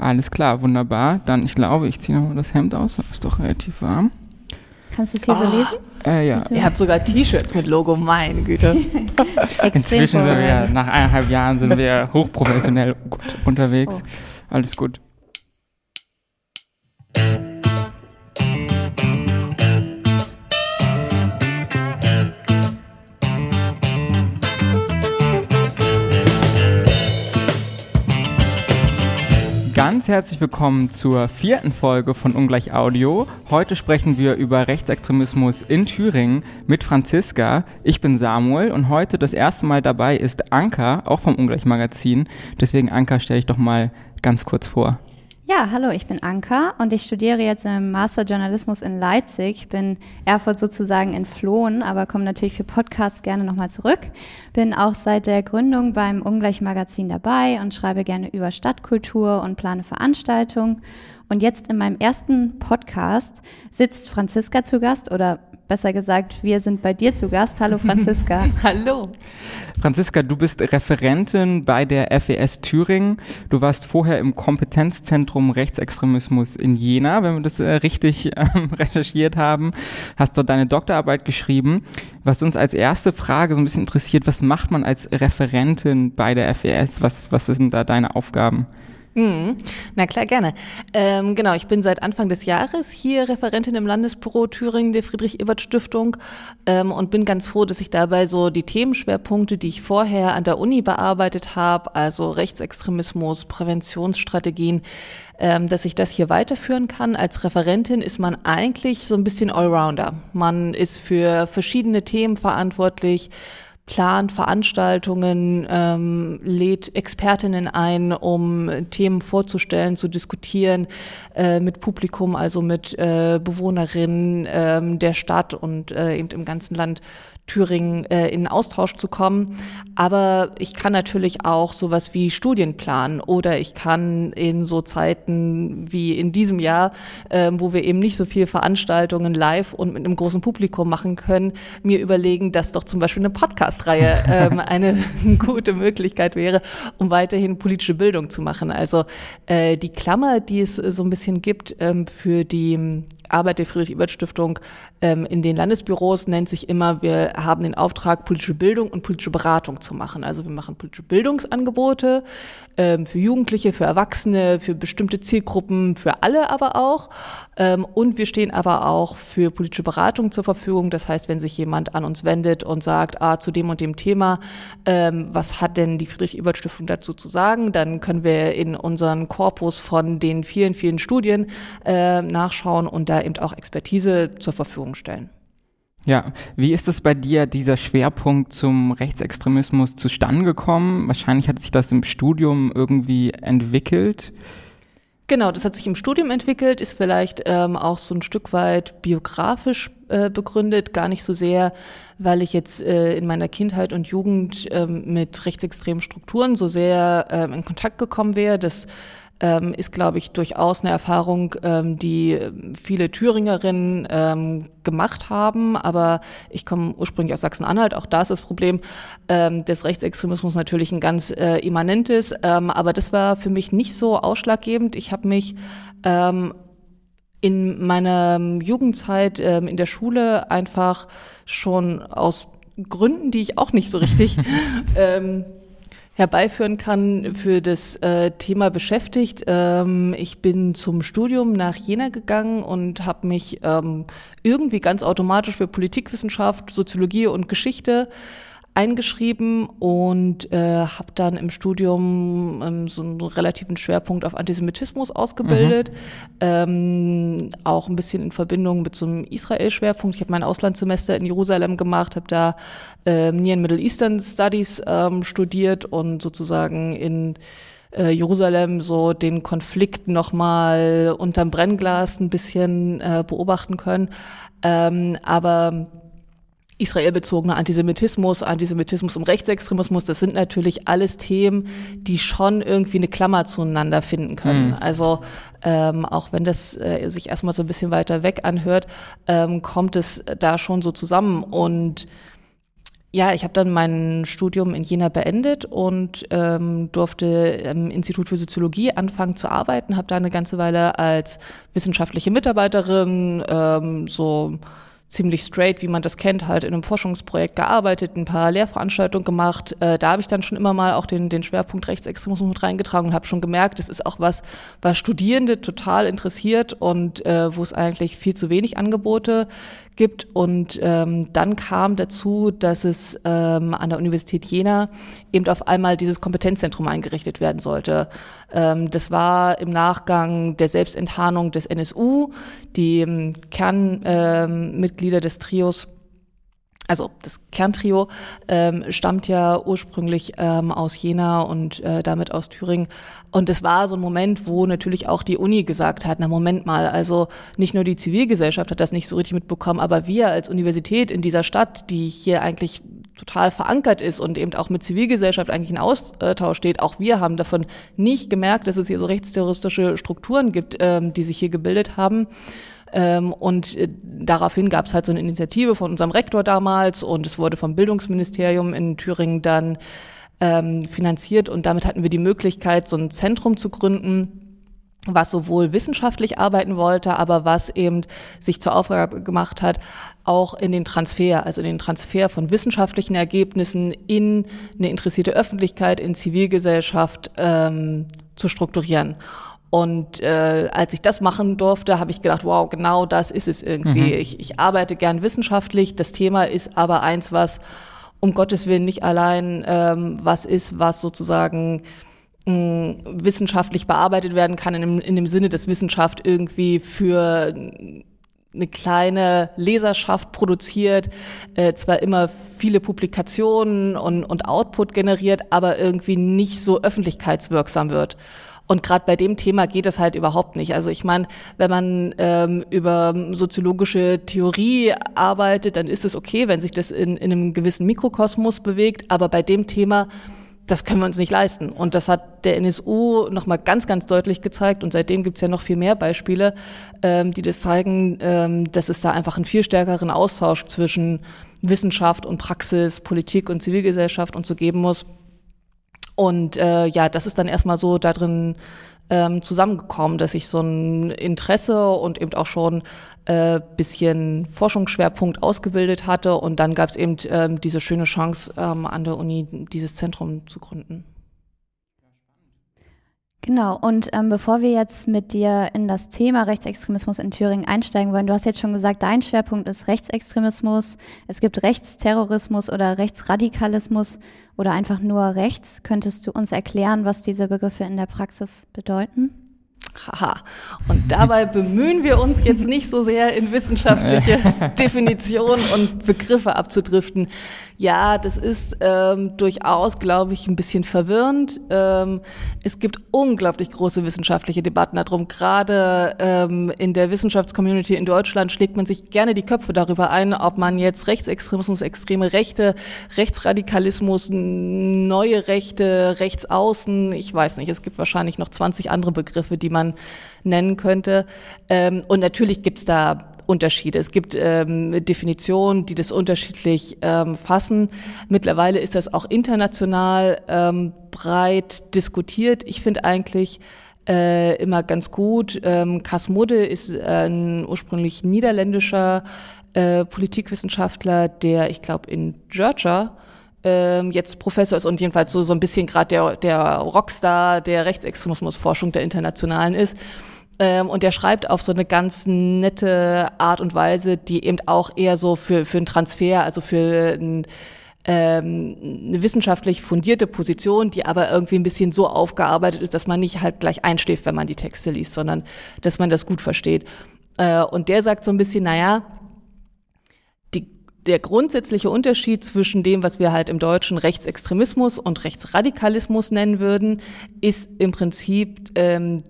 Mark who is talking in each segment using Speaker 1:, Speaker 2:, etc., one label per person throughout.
Speaker 1: Alles klar, wunderbar. Dann, ich glaube, ich ziehe nochmal das Hemd aus, das ist doch relativ warm.
Speaker 2: Kannst du es hier oh. so lesen?
Speaker 1: Äh, ja.
Speaker 3: Ihr habt sogar T-Shirts mit Logo, meine Güte.
Speaker 1: Inzwischen sind wir, nach eineinhalb Jahren sind wir hochprofessionell gut unterwegs. Oh. Alles gut. Herzlich willkommen zur vierten Folge von Ungleich Audio. Heute sprechen wir über Rechtsextremismus in Thüringen mit Franziska. Ich bin Samuel und heute das erste Mal dabei ist Anka, auch vom Ungleich Magazin. Deswegen Anka stelle ich doch mal ganz kurz vor.
Speaker 2: Ja, hallo, ich bin Anka und ich studiere jetzt im Master Journalismus in Leipzig. Bin Erfurt sozusagen entflohen, aber komme natürlich für Podcasts gerne nochmal zurück. Bin auch seit der Gründung beim Ungleich Magazin dabei und schreibe gerne über Stadtkultur und plane Veranstaltungen. Und jetzt in meinem ersten Podcast sitzt Franziska zu Gast oder Besser gesagt, wir sind bei dir zu Gast. Hallo Franziska.
Speaker 3: Hallo.
Speaker 1: Franziska, du bist Referentin bei der FES Thüringen. Du warst vorher im Kompetenzzentrum Rechtsextremismus in Jena, wenn wir das äh, richtig äh, recherchiert haben. Hast dort deine Doktorarbeit geschrieben. Was uns als erste Frage so ein bisschen interessiert, was macht man als Referentin bei der FES? Was, was sind da deine Aufgaben?
Speaker 3: Mhm. Na klar, gerne. Ähm, genau, ich bin seit Anfang des Jahres hier Referentin im Landesbüro Thüringen der Friedrich-Ebert-Stiftung ähm, und bin ganz froh, dass ich dabei so die Themenschwerpunkte, die ich vorher an der Uni bearbeitet habe, also Rechtsextremismus, Präventionsstrategien, ähm, dass ich das hier weiterführen kann. Als Referentin ist man eigentlich so ein bisschen Allrounder. Man ist für verschiedene Themen verantwortlich plant Veranstaltungen, ähm, lädt Expertinnen ein, um Themen vorzustellen, zu diskutieren äh, mit Publikum, also mit äh, Bewohnerinnen äh, der Stadt und äh, eben im ganzen Land Thüringen äh, in Austausch zu kommen. Aber ich kann natürlich auch sowas wie Studien planen oder ich kann in so Zeiten wie in diesem Jahr, äh, wo wir eben nicht so viel Veranstaltungen live und mit einem großen Publikum machen können, mir überlegen, dass doch zum Beispiel eine Podcast-Reihe ähm, eine gute Möglichkeit wäre, um weiterhin politische Bildung zu machen. Also äh, die Klammer, die es so ein bisschen gibt ähm, für die Arbeit der Friedrich-Ebert-Stiftung ähm, in den Landesbüros nennt sich immer, wir haben den Auftrag, politische Bildung und politische Beratung zu machen. Also wir machen politische Bildungsangebote ähm, für Jugendliche, für Erwachsene, für bestimmte Zielgruppen, für alle aber auch. Ähm, und wir stehen aber auch für politische Beratung zur Verfügung. Das heißt, wenn sich jemand an uns wendet und sagt, ah, zu dem und dem Thema, ähm, was hat denn die Friedrich-Ebert-Stiftung dazu zu sagen, dann können wir in unseren Korpus von den vielen, vielen Studien äh, nachschauen und da eben auch Expertise zur Verfügung stellen.
Speaker 1: Ja, wie ist es bei dir, dieser Schwerpunkt zum Rechtsextremismus zustande gekommen? Wahrscheinlich hat sich das im Studium irgendwie entwickelt.
Speaker 3: Genau, das hat sich im Studium entwickelt, ist vielleicht ähm, auch so ein Stück weit biografisch äh, begründet, gar nicht so sehr, weil ich jetzt äh, in meiner Kindheit und Jugend ähm, mit rechtsextremen Strukturen so sehr ähm, in Kontakt gekommen wäre. Das ähm, ist, glaube ich, durchaus eine Erfahrung, ähm, die viele Thüringerinnen ähm, gemacht haben. Aber ich komme ursprünglich aus Sachsen-Anhalt. Auch da ist das Problem ähm, des Rechtsextremismus natürlich ein ganz äh, immanentes. Ähm, aber das war für mich nicht so ausschlaggebend. Ich habe mich ähm, in meiner Jugendzeit ähm, in der Schule einfach schon aus Gründen, die ich auch nicht so richtig ähm, herbeiführen kann, für das äh, Thema beschäftigt. Ähm, ich bin zum Studium nach Jena gegangen und habe mich ähm, irgendwie ganz automatisch für Politikwissenschaft, Soziologie und Geschichte eingeschrieben und äh, habe dann im Studium ähm, so einen relativen Schwerpunkt auf Antisemitismus ausgebildet, mhm. ähm, auch ein bisschen in Verbindung mit so einem Israel-Schwerpunkt. Ich habe mein Auslandssemester in Jerusalem gemacht, habe da ähm, Near and Middle Eastern Studies ähm, studiert und sozusagen in äh, Jerusalem so den Konflikt nochmal unterm Brennglas ein bisschen äh, beobachten können. Ähm, aber israelbezogener Antisemitismus, Antisemitismus und Rechtsextremismus, das sind natürlich alles Themen, die schon irgendwie eine Klammer zueinander finden können. Mhm. Also ähm, auch wenn das äh, sich erstmal so ein bisschen weiter weg anhört, ähm, kommt es da schon so zusammen und ja, ich habe dann mein Studium in Jena beendet und ähm, durfte im Institut für Soziologie anfangen zu arbeiten, habe da eine ganze Weile als wissenschaftliche Mitarbeiterin ähm, so ziemlich straight, wie man das kennt, halt in einem Forschungsprojekt gearbeitet, ein paar Lehrveranstaltungen gemacht. Äh, da habe ich dann schon immer mal auch den, den Schwerpunkt Rechtsextremismus mit reingetragen und habe schon gemerkt, das ist auch was, was Studierende total interessiert und äh, wo es eigentlich viel zu wenig Angebote gibt. Und ähm, dann kam dazu, dass es ähm, an der Universität Jena eben auf einmal dieses Kompetenzzentrum eingerichtet werden sollte. Ähm, das war im Nachgang der Selbstenttarnung des NSU. Die ähm, Kernmitglieder ähm, des Trios also das Kerntrio ähm, stammt ja ursprünglich ähm, aus Jena und äh, damit aus Thüringen. Und es war so ein Moment, wo natürlich auch die Uni gesagt hat, na Moment mal, also nicht nur die Zivilgesellschaft hat das nicht so richtig mitbekommen, aber wir als Universität in dieser Stadt, die hier eigentlich total verankert ist und eben auch mit Zivilgesellschaft eigentlich in Austausch steht, auch wir haben davon nicht gemerkt, dass es hier so rechtsterroristische Strukturen gibt, ähm, die sich hier gebildet haben. Ähm, und äh, daraufhin gab es halt so eine Initiative von unserem Rektor damals und es wurde vom Bildungsministerium in Thüringen dann ähm, finanziert und damit hatten wir die Möglichkeit, so ein Zentrum zu gründen was sowohl wissenschaftlich arbeiten wollte, aber was eben sich zur Aufgabe gemacht hat, auch in den Transfer, also in den Transfer von wissenschaftlichen Ergebnissen in eine interessierte Öffentlichkeit, in Zivilgesellschaft ähm, zu strukturieren. Und äh, als ich das machen durfte, habe ich gedacht, wow, genau das ist es irgendwie. Mhm. Ich, ich arbeite gern wissenschaftlich. Das Thema ist aber eins, was um Gottes Willen nicht allein ähm, was ist, was sozusagen mh, wissenschaftlich bearbeitet werden kann, in dem, in dem Sinne, dass Wissenschaft irgendwie für eine kleine Leserschaft produziert, äh, zwar immer viele Publikationen und, und Output generiert, aber irgendwie nicht so öffentlichkeitswirksam wird. Und gerade bei dem Thema geht es halt überhaupt nicht. Also ich meine, wenn man ähm, über soziologische Theorie arbeitet, dann ist es okay, wenn sich das in, in einem gewissen Mikrokosmos bewegt. Aber bei dem Thema das können wir uns nicht leisten. Und das hat der NSU nochmal ganz, ganz deutlich gezeigt. Und seitdem gibt's ja noch viel mehr Beispiele, ähm, die das zeigen, ähm, dass es da einfach einen viel stärkeren Austausch zwischen Wissenschaft und Praxis, Politik und Zivilgesellschaft und so geben muss. Und äh, ja, das ist dann erstmal so da drin ähm, zusammengekommen, dass ich so ein Interesse und eben auch schon äh, bisschen Forschungsschwerpunkt ausgebildet hatte. Und dann gab es eben ähm, diese schöne Chance, ähm, an der Uni dieses Zentrum zu gründen.
Speaker 2: Genau, und ähm, bevor wir jetzt mit dir in das Thema Rechtsextremismus in Thüringen einsteigen wollen, du hast jetzt schon gesagt, dein Schwerpunkt ist Rechtsextremismus. Es gibt Rechtsterrorismus oder Rechtsradikalismus oder einfach nur rechts. Könntest du uns erklären, was diese Begriffe in der Praxis bedeuten?
Speaker 3: Haha. Und dabei bemühen wir uns jetzt nicht so sehr in wissenschaftliche Definitionen und Begriffe abzudriften. Ja, das ist ähm, durchaus, glaube ich, ein bisschen verwirrend. Ähm, es gibt unglaublich große wissenschaftliche Debatten darum. Gerade ähm, in der Wissenschaftscommunity in Deutschland schlägt man sich gerne die Köpfe darüber ein, ob man jetzt Rechtsextremismus, extreme Rechte, Rechtsradikalismus, neue Rechte, Rechtsaußen, ich weiß nicht, es gibt wahrscheinlich noch 20 andere Begriffe, die man nennen könnte. Ähm, und natürlich gibt's da Unterschiede. Es gibt ähm, Definitionen, die das unterschiedlich ähm, fassen. Mittlerweile ist das auch international ähm, breit diskutiert. Ich finde eigentlich äh, immer ganz gut. Ähm, Cas Mudde ist ein ursprünglich niederländischer äh, Politikwissenschaftler, der, ich glaube, in Georgia ähm, jetzt Professor ist und jedenfalls so, so ein bisschen gerade der, der Rockstar der Rechtsextremismusforschung der internationalen ist. Ähm, und der schreibt auf so eine ganz nette Art und Weise, die eben auch eher so für, für einen Transfer, also für ein, ähm, eine wissenschaftlich fundierte Position, die aber irgendwie ein bisschen so aufgearbeitet ist, dass man nicht halt gleich einschläft, wenn man die Texte liest, sondern dass man das gut versteht. Äh, und der sagt so ein bisschen, naja, der grundsätzliche Unterschied zwischen dem, was wir halt im Deutschen Rechtsextremismus und Rechtsradikalismus nennen würden, ist im Prinzip ähm,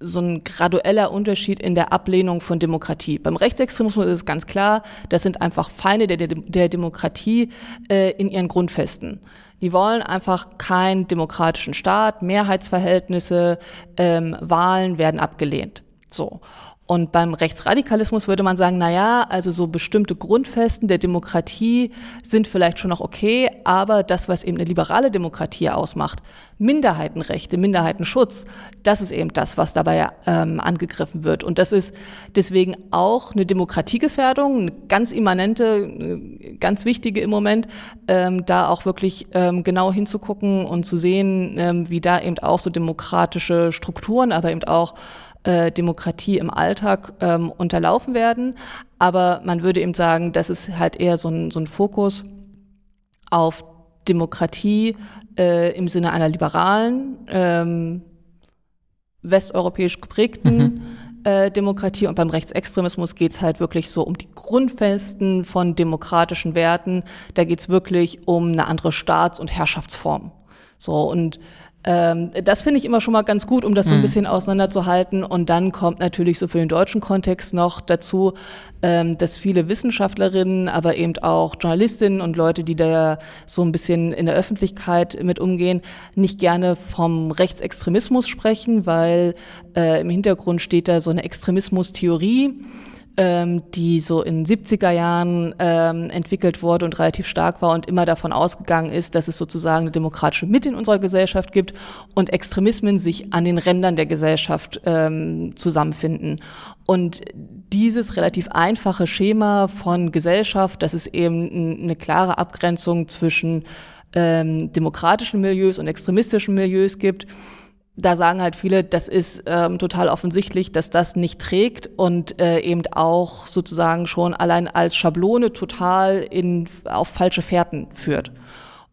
Speaker 3: so ein gradueller Unterschied in der Ablehnung von Demokratie. Beim Rechtsextremismus ist es ganz klar, das sind einfach Feinde der, der, Demokratie äh, in ihren Grundfesten. Die wollen einfach keinen demokratischen Staat, Mehrheitsverhältnisse, ähm, Wahlen werden abgelehnt. So. Und beim Rechtsradikalismus würde man sagen, na ja, also so bestimmte Grundfesten der Demokratie sind vielleicht schon noch okay, aber das, was eben eine liberale Demokratie ausmacht, Minderheitenrechte, Minderheitenschutz, das ist eben das, was dabei ähm, angegriffen wird. Und das ist deswegen auch eine Demokratiegefährdung, eine ganz immanente, ganz wichtige im Moment, ähm, da auch wirklich ähm, genau hinzugucken und zu sehen, ähm, wie da eben auch so demokratische Strukturen, aber eben auch äh, Demokratie im Alltag ähm, unterlaufen werden. Aber man würde eben sagen, das ist halt eher so ein, so ein Fokus auf Demokratie äh, im Sinne einer liberalen, ähm, westeuropäisch geprägten mhm. äh, Demokratie und beim Rechtsextremismus geht es halt wirklich so um die Grundfesten von demokratischen Werten. Da geht es wirklich um eine andere Staats- und Herrschaftsform. So und ähm, das finde ich immer schon mal ganz gut, um das so ein mhm. bisschen auseinanderzuhalten. Und dann kommt natürlich so für den deutschen Kontext noch dazu, ähm, dass viele Wissenschaftlerinnen, aber eben auch Journalistinnen und Leute, die da so ein bisschen in der Öffentlichkeit mit umgehen, nicht gerne vom Rechtsextremismus sprechen, weil äh, im Hintergrund steht da so eine Extremismustheorie ähm, die so in 70er Jahren ähm, entwickelt wurde und relativ stark war und immer davon ausgegangen ist, dass es sozusagen eine demokratische Mitte in unserer Gesellschaft gibt und Extremismen sich an den Rändern der Gesellschaft ähm, zusammenfinden. Und dieses relativ einfache Schema von Gesellschaft, dass es eben eine klare Abgrenzung zwischen ähm, demokratischen Milieus und extremistischen Milieus gibt, da sagen halt viele, das ist ähm, total offensichtlich, dass das nicht trägt und äh, eben auch sozusagen schon allein als Schablone total in, auf falsche Fährten führt.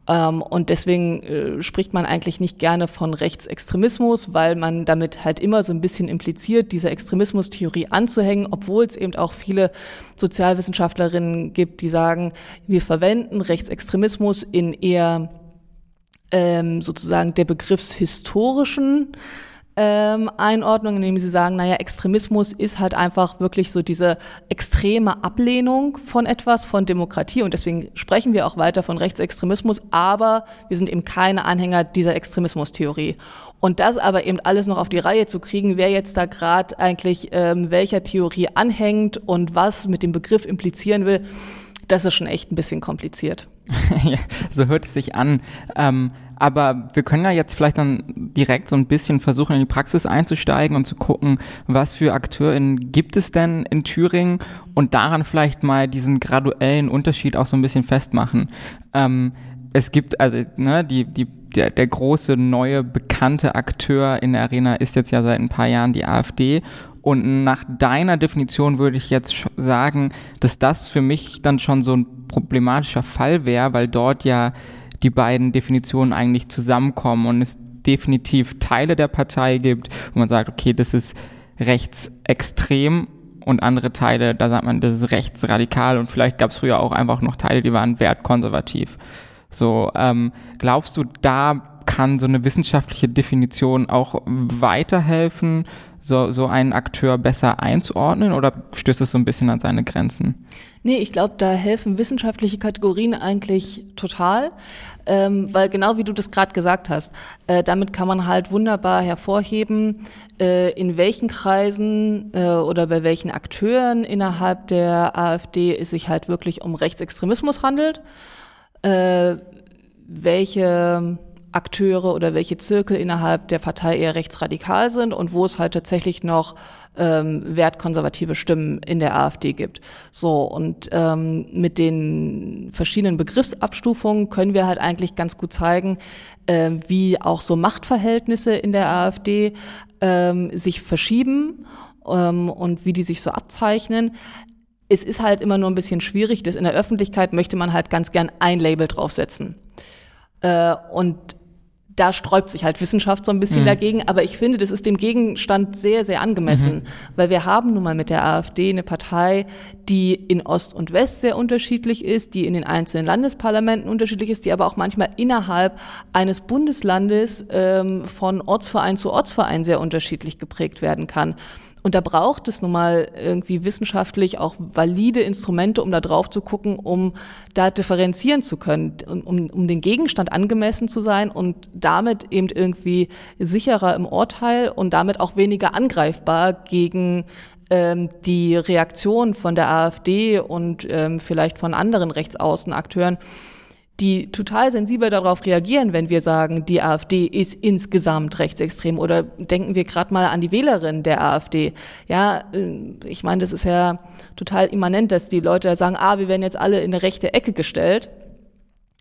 Speaker 3: Ähm, und deswegen äh, spricht man eigentlich nicht gerne von Rechtsextremismus, weil man damit halt immer so ein bisschen impliziert, diese Extremismustheorie anzuhängen, obwohl es eben auch viele Sozialwissenschaftlerinnen gibt, die sagen, wir verwenden Rechtsextremismus in eher ähm, sozusagen der begriffshistorischen ähm, Einordnung, indem sie sagen, naja, Extremismus ist halt einfach wirklich so diese extreme Ablehnung von etwas, von Demokratie und deswegen sprechen wir auch weiter von Rechtsextremismus, aber wir sind eben keine Anhänger dieser Extremismustheorie. Und das aber eben alles noch auf die Reihe zu kriegen, wer jetzt da gerade eigentlich ähm, welcher Theorie anhängt und was mit dem Begriff implizieren will, das ist schon echt ein bisschen kompliziert.
Speaker 1: ja, so hört es sich an. Ähm, aber wir können ja jetzt vielleicht dann direkt so ein bisschen versuchen, in die Praxis einzusteigen und zu gucken, was für AkteurInnen gibt es denn in Thüringen und daran vielleicht mal diesen graduellen Unterschied auch so ein bisschen festmachen. Ähm, es gibt also ne, die, die, der, der große neue bekannte Akteur in der Arena ist jetzt ja seit ein paar Jahren die AfD und nach deiner Definition würde ich jetzt sagen, dass das für mich dann schon so ein problematischer Fall wäre, weil dort ja die beiden Definitionen eigentlich zusammenkommen und es definitiv Teile der Partei gibt, wo man sagt, okay, das ist rechtsextrem und andere Teile, da sagt man, das ist rechtsradikal und vielleicht gab es früher auch einfach noch Teile, die waren wertkonservativ. So, ähm, glaubst du, da kann so eine wissenschaftliche Definition auch weiterhelfen, so, so einen Akteur besser einzuordnen oder stößt es so ein bisschen an seine Grenzen?
Speaker 3: Nee, ich glaube, da helfen wissenschaftliche Kategorien eigentlich total, ähm, weil genau wie du das gerade gesagt hast, äh, damit kann man halt wunderbar hervorheben, äh, in welchen Kreisen äh, oder bei welchen Akteuren innerhalb der AfD es sich halt wirklich um Rechtsextremismus handelt, äh, welche Akteure oder welche Zirkel innerhalb der Partei eher rechtsradikal sind und wo es halt tatsächlich noch ähm, wertkonservative Stimmen in der AfD gibt. So, und ähm, mit den verschiedenen Begriffsabstufungen können wir halt eigentlich ganz gut zeigen, äh, wie auch so Machtverhältnisse in der AfD ähm, sich verschieben ähm, und wie die sich so abzeichnen. Es ist halt immer nur ein bisschen schwierig, dass in der Öffentlichkeit möchte man halt ganz gern ein Label draufsetzen. Äh, und da sträubt sich halt Wissenschaft so ein bisschen mhm. dagegen, aber ich finde, das ist dem Gegenstand sehr, sehr angemessen, mhm. weil wir haben nun mal mit der AfD eine Partei, die in Ost und West sehr unterschiedlich ist, die in den einzelnen Landesparlamenten unterschiedlich ist, die aber auch manchmal innerhalb eines Bundeslandes ähm, von Ortsverein zu Ortsverein sehr unterschiedlich geprägt werden kann. Und da braucht es nun mal irgendwie wissenschaftlich auch valide Instrumente, um da drauf zu gucken, um da differenzieren zu können, um, um den Gegenstand angemessen zu sein und damit eben irgendwie sicherer im Urteil und damit auch weniger angreifbar gegen ähm, die Reaktion von der AfD und ähm, vielleicht von anderen Rechtsaußenakteuren, die total sensibel darauf reagieren, wenn wir sagen, die AfD ist insgesamt rechtsextrem oder denken wir gerade mal an die Wählerin der AfD. Ja, äh, ich meine, das ist ja total immanent, dass die Leute sagen, ah, wir werden jetzt alle in eine rechte Ecke gestellt.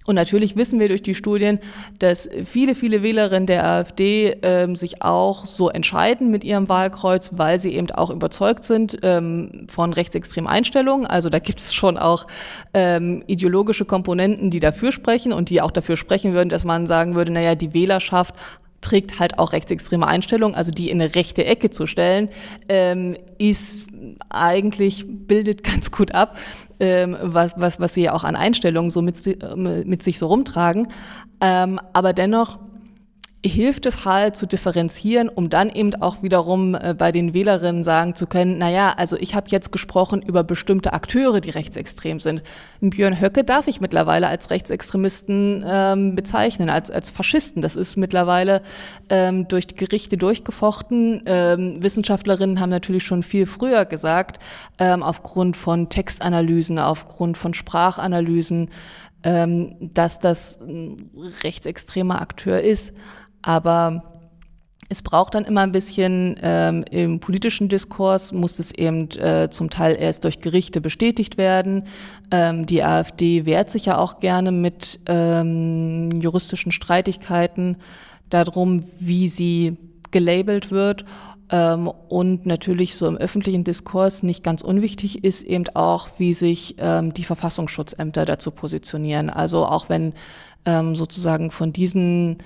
Speaker 3: Und natürlich wissen wir durch die Studien, dass viele, viele Wählerinnen der AfD ähm, sich auch so entscheiden mit ihrem Wahlkreuz, weil sie eben auch überzeugt sind ähm, von rechtsextremen Einstellungen. Also da gibt es schon auch ähm, ideologische Komponenten, die dafür sprechen und die auch dafür sprechen würden, dass man sagen würde, naja, die Wählerschaft trägt halt auch rechtsextreme Einstellungen, also die in eine rechte Ecke zu stellen, ähm, ist eigentlich, bildet ganz gut ab, ähm, was, was, was sie ja auch an Einstellungen so mit, mit sich so rumtragen. Ähm, aber dennoch hilft es halt zu differenzieren, um dann eben auch wiederum äh, bei den Wählerinnen sagen zu können, na ja, also ich habe jetzt gesprochen über bestimmte Akteure, die rechtsextrem sind. Björn Höcke darf ich mittlerweile als Rechtsextremisten ähm, bezeichnen, als, als Faschisten. Das ist mittlerweile ähm, durch die Gerichte durchgefochten. Ähm, Wissenschaftlerinnen haben natürlich schon viel früher gesagt, ähm, aufgrund von Textanalysen, aufgrund von Sprachanalysen, ähm, dass das ein rechtsextremer Akteur ist. Aber es braucht dann immer ein bisschen ähm, im politischen Diskurs, muss es eben äh, zum Teil erst durch Gerichte bestätigt werden. Ähm, die AfD wehrt sich ja auch gerne mit ähm, juristischen Streitigkeiten darum, wie sie gelabelt wird. Ähm, und natürlich so im öffentlichen Diskurs nicht ganz unwichtig ist eben auch, wie sich ähm, die Verfassungsschutzämter dazu positionieren. Also auch wenn ähm, sozusagen von diesen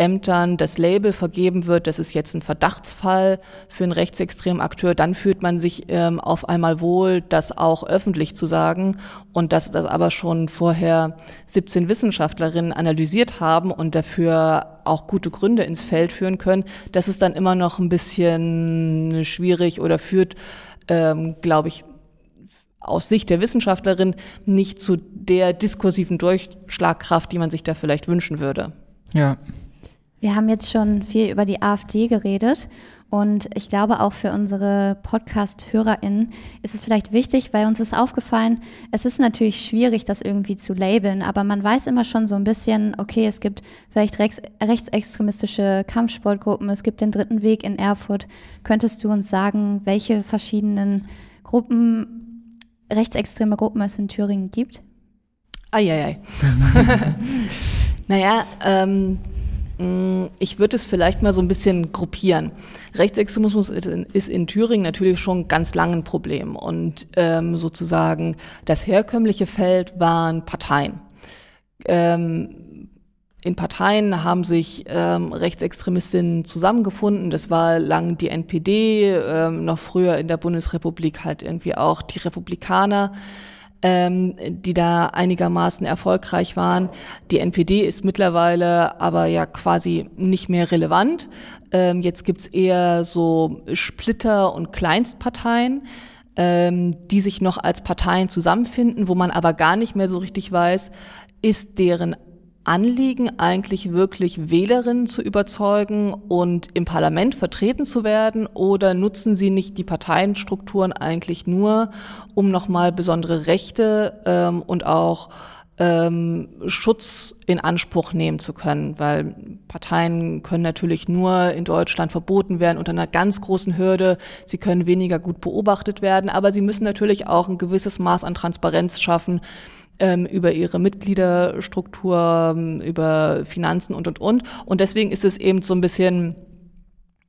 Speaker 3: Ämtern das Label vergeben wird, das ist jetzt ein Verdachtsfall für einen rechtsextremen Akteur, dann fühlt man sich ähm, auf einmal wohl, das auch öffentlich zu sagen und dass das aber schon vorher 17 Wissenschaftlerinnen analysiert haben und dafür auch gute Gründe ins Feld führen können, das ist dann immer noch ein bisschen schwierig oder führt, ähm, glaube ich, aus Sicht der Wissenschaftlerin nicht zu der diskursiven Durchschlagkraft, die man sich da vielleicht wünschen würde.
Speaker 1: Ja,
Speaker 2: wir haben jetzt schon viel über die AfD geredet und ich glaube auch für unsere Podcast-HörerInnen ist es vielleicht wichtig, weil uns ist aufgefallen, es ist natürlich schwierig, das irgendwie zu labeln, aber man weiß immer schon so ein bisschen, okay, es gibt vielleicht rechts, rechtsextremistische Kampfsportgruppen, es gibt den dritten Weg in Erfurt. Könntest du uns sagen, welche verschiedenen Gruppen, rechtsextreme Gruppen es in Thüringen gibt?
Speaker 3: Eieiei. naja, ähm, ich würde es vielleicht mal so ein bisschen gruppieren. Rechtsextremismus ist in Thüringen natürlich schon ganz lang ein Problem und ähm, sozusagen das herkömmliche Feld waren Parteien. Ähm, in Parteien haben sich ähm, Rechtsextremistinnen zusammengefunden. Das war lang die NPD, ähm, noch früher in der Bundesrepublik halt irgendwie auch die Republikaner ähm, die da einigermaßen erfolgreich waren. Die NPD ist mittlerweile aber ja quasi nicht mehr relevant. Ähm, jetzt gibt's eher so Splitter und Kleinstparteien ähm, die sich noch als Parteien zusammenfinden, wo man aber gar nicht mehr so richtig weiß, ist deren Anliegen eigentlich wirklich Wählerinnen zu überzeugen und im Parlament vertreten zu werden? Oder nutzen sie nicht die Parteienstrukturen eigentlich nur, um nochmal besondere Rechte ähm, und auch ähm, Schutz in Anspruch nehmen zu können, weil Parteien können natürlich nur in Deutschland verboten werden unter einer ganz großen Hürde. Sie können weniger gut beobachtet werden, aber sie müssen natürlich auch ein gewisses Maß an Transparenz schaffen ähm, über ihre Mitgliederstruktur, ähm, über Finanzen und, und, und. Und deswegen ist es eben so ein bisschen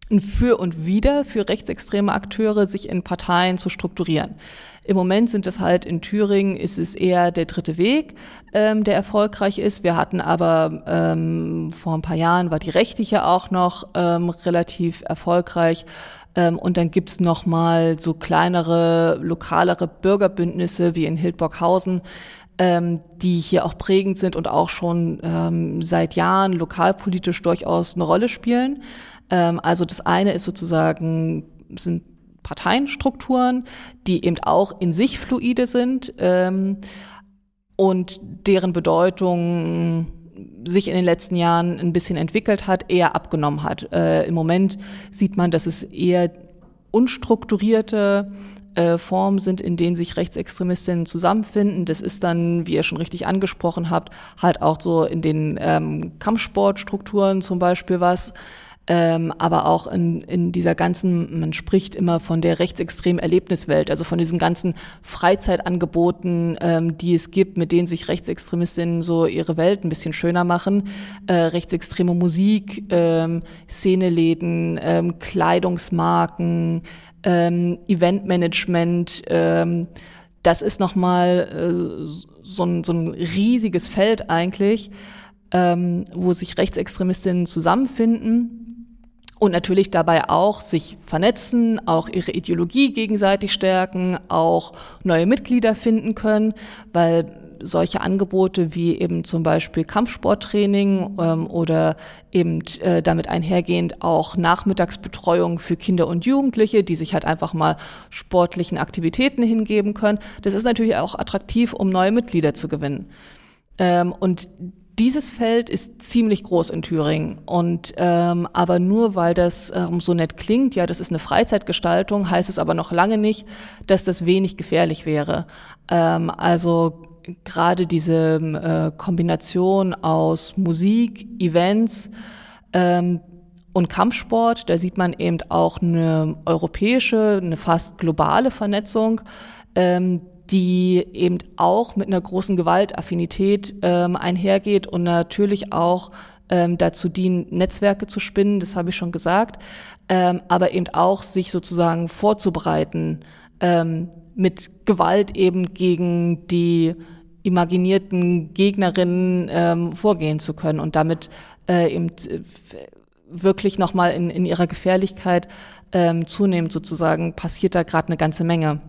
Speaker 3: ein Für und Wider für rechtsextreme Akteure, sich in Parteien zu strukturieren. Im Moment sind es halt in Thüringen ist es eher der dritte Weg, ähm, der erfolgreich ist. Wir hatten aber ähm, vor ein paar Jahren war die rechtliche auch noch ähm, relativ erfolgreich. Ähm, und dann gibt's noch mal so kleinere, lokalere Bürgerbündnisse wie in Hildburghausen, ähm, die hier auch prägend sind und auch schon ähm, seit Jahren lokalpolitisch durchaus eine Rolle spielen. Ähm, also das eine ist sozusagen, sind Parteienstrukturen, die eben auch in sich fluide sind ähm, und deren Bedeutung sich in den letzten Jahren ein bisschen entwickelt hat, eher abgenommen hat. Äh, Im Moment sieht man, dass es eher unstrukturierte äh, Formen sind, in denen sich Rechtsextremistinnen zusammenfinden. Das ist dann, wie ihr schon richtig angesprochen habt, halt auch so in den ähm, Kampfsportstrukturen zum Beispiel was. Ähm, aber auch in, in dieser ganzen, man spricht immer von der rechtsextremen Erlebniswelt, also von diesen ganzen Freizeitangeboten, ähm, die es gibt, mit denen sich Rechtsextremistinnen so ihre Welt ein bisschen schöner machen. Äh, rechtsextreme Musik, ähm, Szeneläden, ähm, Kleidungsmarken, ähm, Eventmanagement, ähm, das ist nochmal äh, so, ein, so ein riesiges Feld eigentlich, ähm, wo sich Rechtsextremistinnen zusammenfinden und natürlich dabei auch sich vernetzen, auch ihre Ideologie gegenseitig stärken, auch neue Mitglieder finden können, weil solche Angebote wie eben zum Beispiel Kampfsporttraining ähm, oder eben äh, damit einhergehend auch Nachmittagsbetreuung für Kinder und Jugendliche, die sich halt einfach mal sportlichen Aktivitäten hingeben können. Das ist natürlich auch attraktiv, um neue Mitglieder zu gewinnen. Ähm, und dieses Feld ist ziemlich groß in Thüringen und ähm, aber nur weil das ähm, so nett klingt, ja, das ist eine Freizeitgestaltung, heißt es aber noch lange nicht, dass das wenig gefährlich wäre. Ähm, also gerade diese äh, Kombination aus Musik, Events ähm, und Kampfsport, da sieht man eben auch eine europäische, eine fast globale Vernetzung, ähm, die eben auch mit einer großen Gewaltaffinität ähm, einhergeht und natürlich auch ähm, dazu dienen, Netzwerke zu spinnen, das habe ich schon gesagt, ähm, aber eben auch sich sozusagen vorzubereiten, ähm, mit Gewalt eben gegen die imaginierten Gegnerinnen ähm, vorgehen zu können und damit äh, eben äh, wirklich nochmal in, in ihrer Gefährlichkeit ähm, zunehmend sozusagen passiert da gerade eine ganze Menge.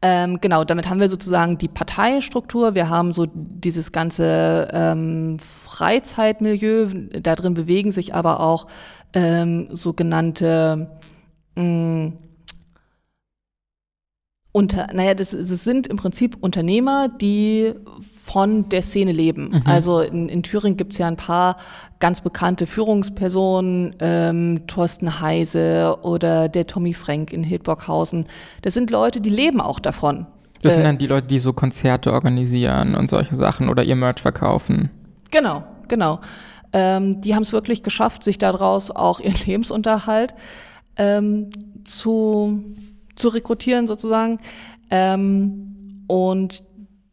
Speaker 3: Ähm, genau, damit haben wir sozusagen die Parteienstruktur, wir haben so dieses ganze ähm, Freizeitmilieu, da drin bewegen sich aber auch ähm, sogenannte mh, unter, naja, das, das sind im Prinzip Unternehmer, die von der Szene leben. Mhm. Also in, in Thüringen gibt's ja ein paar ganz bekannte Führungspersonen, ähm, Thorsten Heise oder der Tommy Frank in Hildburghausen. Das sind Leute, die leben auch davon.
Speaker 1: Das sind äh, dann die Leute, die so Konzerte organisieren und solche Sachen oder ihr Merch verkaufen.
Speaker 3: Genau, genau. Ähm, die haben es wirklich geschafft, sich daraus auch ihren Lebensunterhalt ähm, zu zu rekrutieren sozusagen. Ähm, und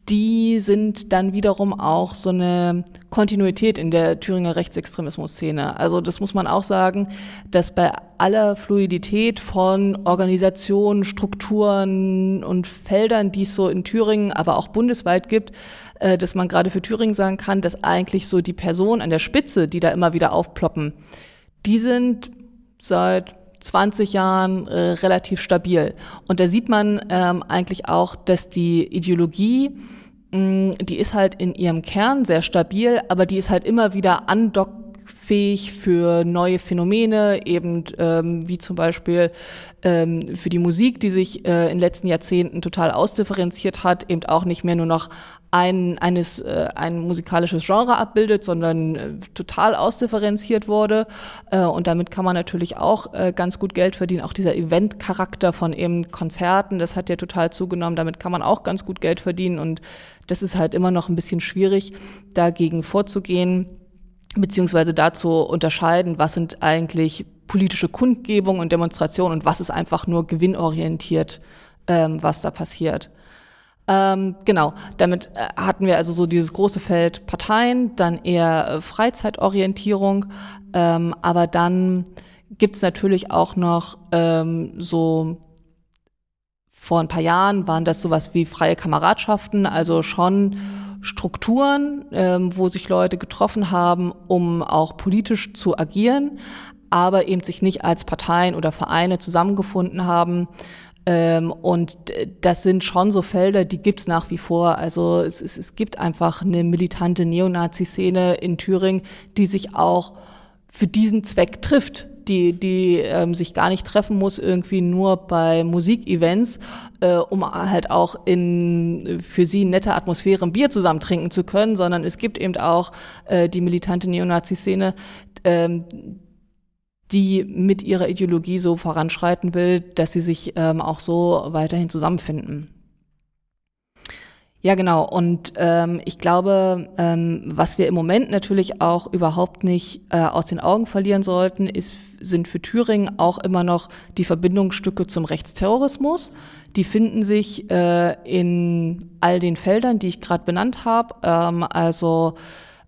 Speaker 3: die sind dann wiederum auch so eine Kontinuität in der Thüringer Rechtsextremismus-Szene. Also das muss man auch sagen, dass bei aller Fluidität von Organisationen, Strukturen und Feldern, die es so in Thüringen, aber auch bundesweit gibt, äh, dass man gerade für Thüringen sagen kann, dass eigentlich so die Personen an der Spitze, die da immer wieder aufploppen, die sind seit 20 Jahren äh, relativ stabil. Und da sieht man ähm, eigentlich auch, dass die Ideologie, mh, mm, die ist halt in ihrem Kern sehr stabil, aber die ist halt immer wieder andockfähig für neue Phänomene, eben ähm, wie zum Beispiel ähm, für die Musik, die sich äh, in den letzten Jahrzehnten total ausdifferenziert hat, eben auch nicht mehr nur noch ein, eines, äh, ein musikalisches Genre abbildet, sondern äh, total ausdifferenziert wurde. Äh, und damit kann man natürlich auch äh, ganz gut Geld verdienen. Auch dieser Event-Charakter von eben Konzerten, das hat ja total zugenommen. Damit kann man auch ganz gut Geld verdienen. Und das ist halt immer noch ein bisschen schwierig, dagegen vorzugehen beziehungsweise dazu unterscheiden, was sind eigentlich politische Kundgebungen und Demonstrationen und was ist einfach nur gewinnorientiert, ähm, was da passiert. Ähm, genau, damit äh, hatten wir also so dieses große Feld Parteien, dann eher äh, Freizeitorientierung, ähm, aber dann gibt's natürlich auch noch ähm, so vor ein paar Jahren waren das sowas wie freie Kameradschaften, also schon Strukturen, ähm, wo sich Leute getroffen haben, um auch politisch zu agieren, aber eben sich nicht als Parteien oder Vereine zusammengefunden haben, ähm, und das sind schon so Felder, die gibt's nach wie vor. Also es, es, es gibt einfach eine militante Neonazi-Szene in Thüringen, die sich auch für diesen Zweck trifft die, die ähm, sich gar nicht treffen muss, irgendwie nur bei Musikevents, äh, um halt auch in für sie nette Atmosphäre ein Bier zusammen trinken zu können, sondern es gibt eben auch äh, die militante Neonazi-Szene, ähm, die mit ihrer Ideologie so voranschreiten will, dass sie sich ähm, auch so weiterhin zusammenfinden. Ja, genau. Und ähm, ich glaube, ähm, was wir im Moment natürlich auch überhaupt nicht äh, aus den Augen verlieren sollten, ist, sind für Thüringen auch immer noch die Verbindungsstücke zum Rechtsterrorismus. Die finden sich äh, in all den Feldern, die ich gerade benannt habe. Ähm, also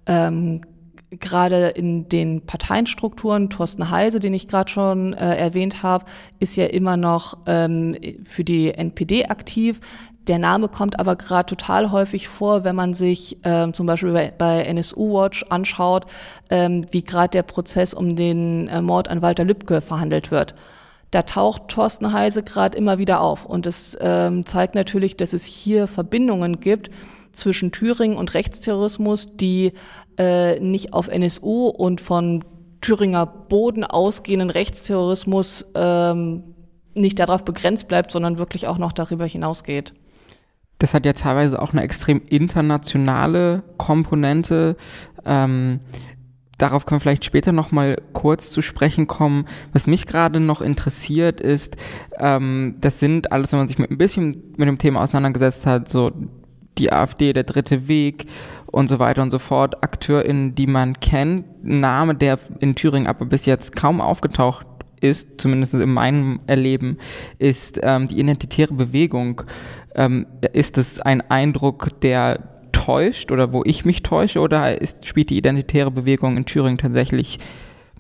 Speaker 3: ähm, gerade in den Parteienstrukturen, Thorsten Heise, den ich gerade schon äh, erwähnt habe, ist ja immer noch ähm, für die NPD aktiv. Der Name kommt aber gerade total häufig vor, wenn man sich ähm, zum Beispiel bei, bei NSU Watch anschaut, ähm, wie gerade der Prozess um den äh, Mord an Walter Lübcke verhandelt wird. Da taucht Thorsten Heise gerade immer wieder auf. Und das ähm, zeigt natürlich, dass es hier Verbindungen gibt zwischen Thüringen und Rechtsterrorismus, die äh, nicht auf NSU und von Thüringer Boden ausgehenden Rechtsterrorismus ähm, nicht darauf begrenzt bleibt, sondern wirklich auch noch darüber hinausgeht
Speaker 1: das hat ja teilweise auch eine extrem internationale Komponente. Ähm, darauf können wir vielleicht später noch mal kurz zu sprechen kommen. Was mich gerade noch interessiert ist, ähm, das sind alles, wenn man sich mit ein bisschen mit dem Thema auseinandergesetzt hat, so die AfD, der dritte Weg und so weiter und so fort, AkteurInnen, die man kennt, Name, der in Thüringen aber bis jetzt kaum aufgetaucht ist, zumindest in meinem Erleben, ist ähm, die identitäre Bewegung. Ähm, ist es ein Eindruck, der täuscht oder wo ich mich täusche oder ist, spielt die identitäre Bewegung in Thüringen tatsächlich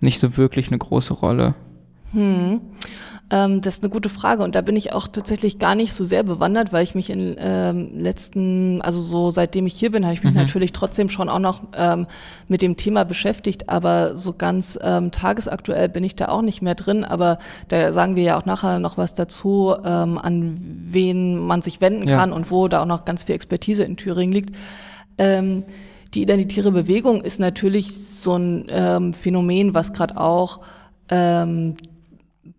Speaker 1: nicht so wirklich eine große Rolle?
Speaker 3: Hm. Ähm, das ist eine gute Frage und da bin ich auch tatsächlich gar nicht so sehr bewandert, weil ich mich in ähm, letzten, also so seitdem ich hier bin, habe ich mich mhm. natürlich trotzdem schon auch noch ähm, mit dem Thema beschäftigt, aber so ganz ähm, tagesaktuell bin ich da auch nicht mehr drin. Aber da sagen wir ja auch nachher noch was dazu, ähm, an wen man sich wenden ja. kann und wo da auch noch ganz viel Expertise in Thüringen liegt. Ähm, die identitäre Bewegung ist natürlich so ein ähm, Phänomen, was gerade auch ähm,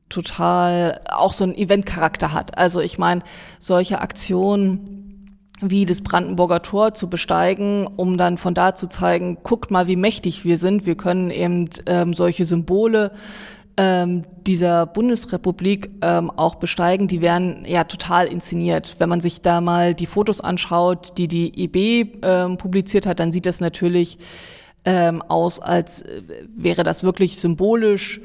Speaker 3: total auch so einen Eventcharakter hat. Also ich meine, solche Aktionen wie das Brandenburger Tor zu besteigen, um dann von da zu zeigen, guckt mal, wie mächtig wir sind. Wir können eben ähm, solche Symbole ähm, dieser Bundesrepublik ähm, auch besteigen, die werden ja total inszeniert. Wenn man sich da mal die Fotos anschaut, die die IB ähm, publiziert hat, dann sieht das natürlich ähm, aus, als äh, wäre das wirklich symbolisch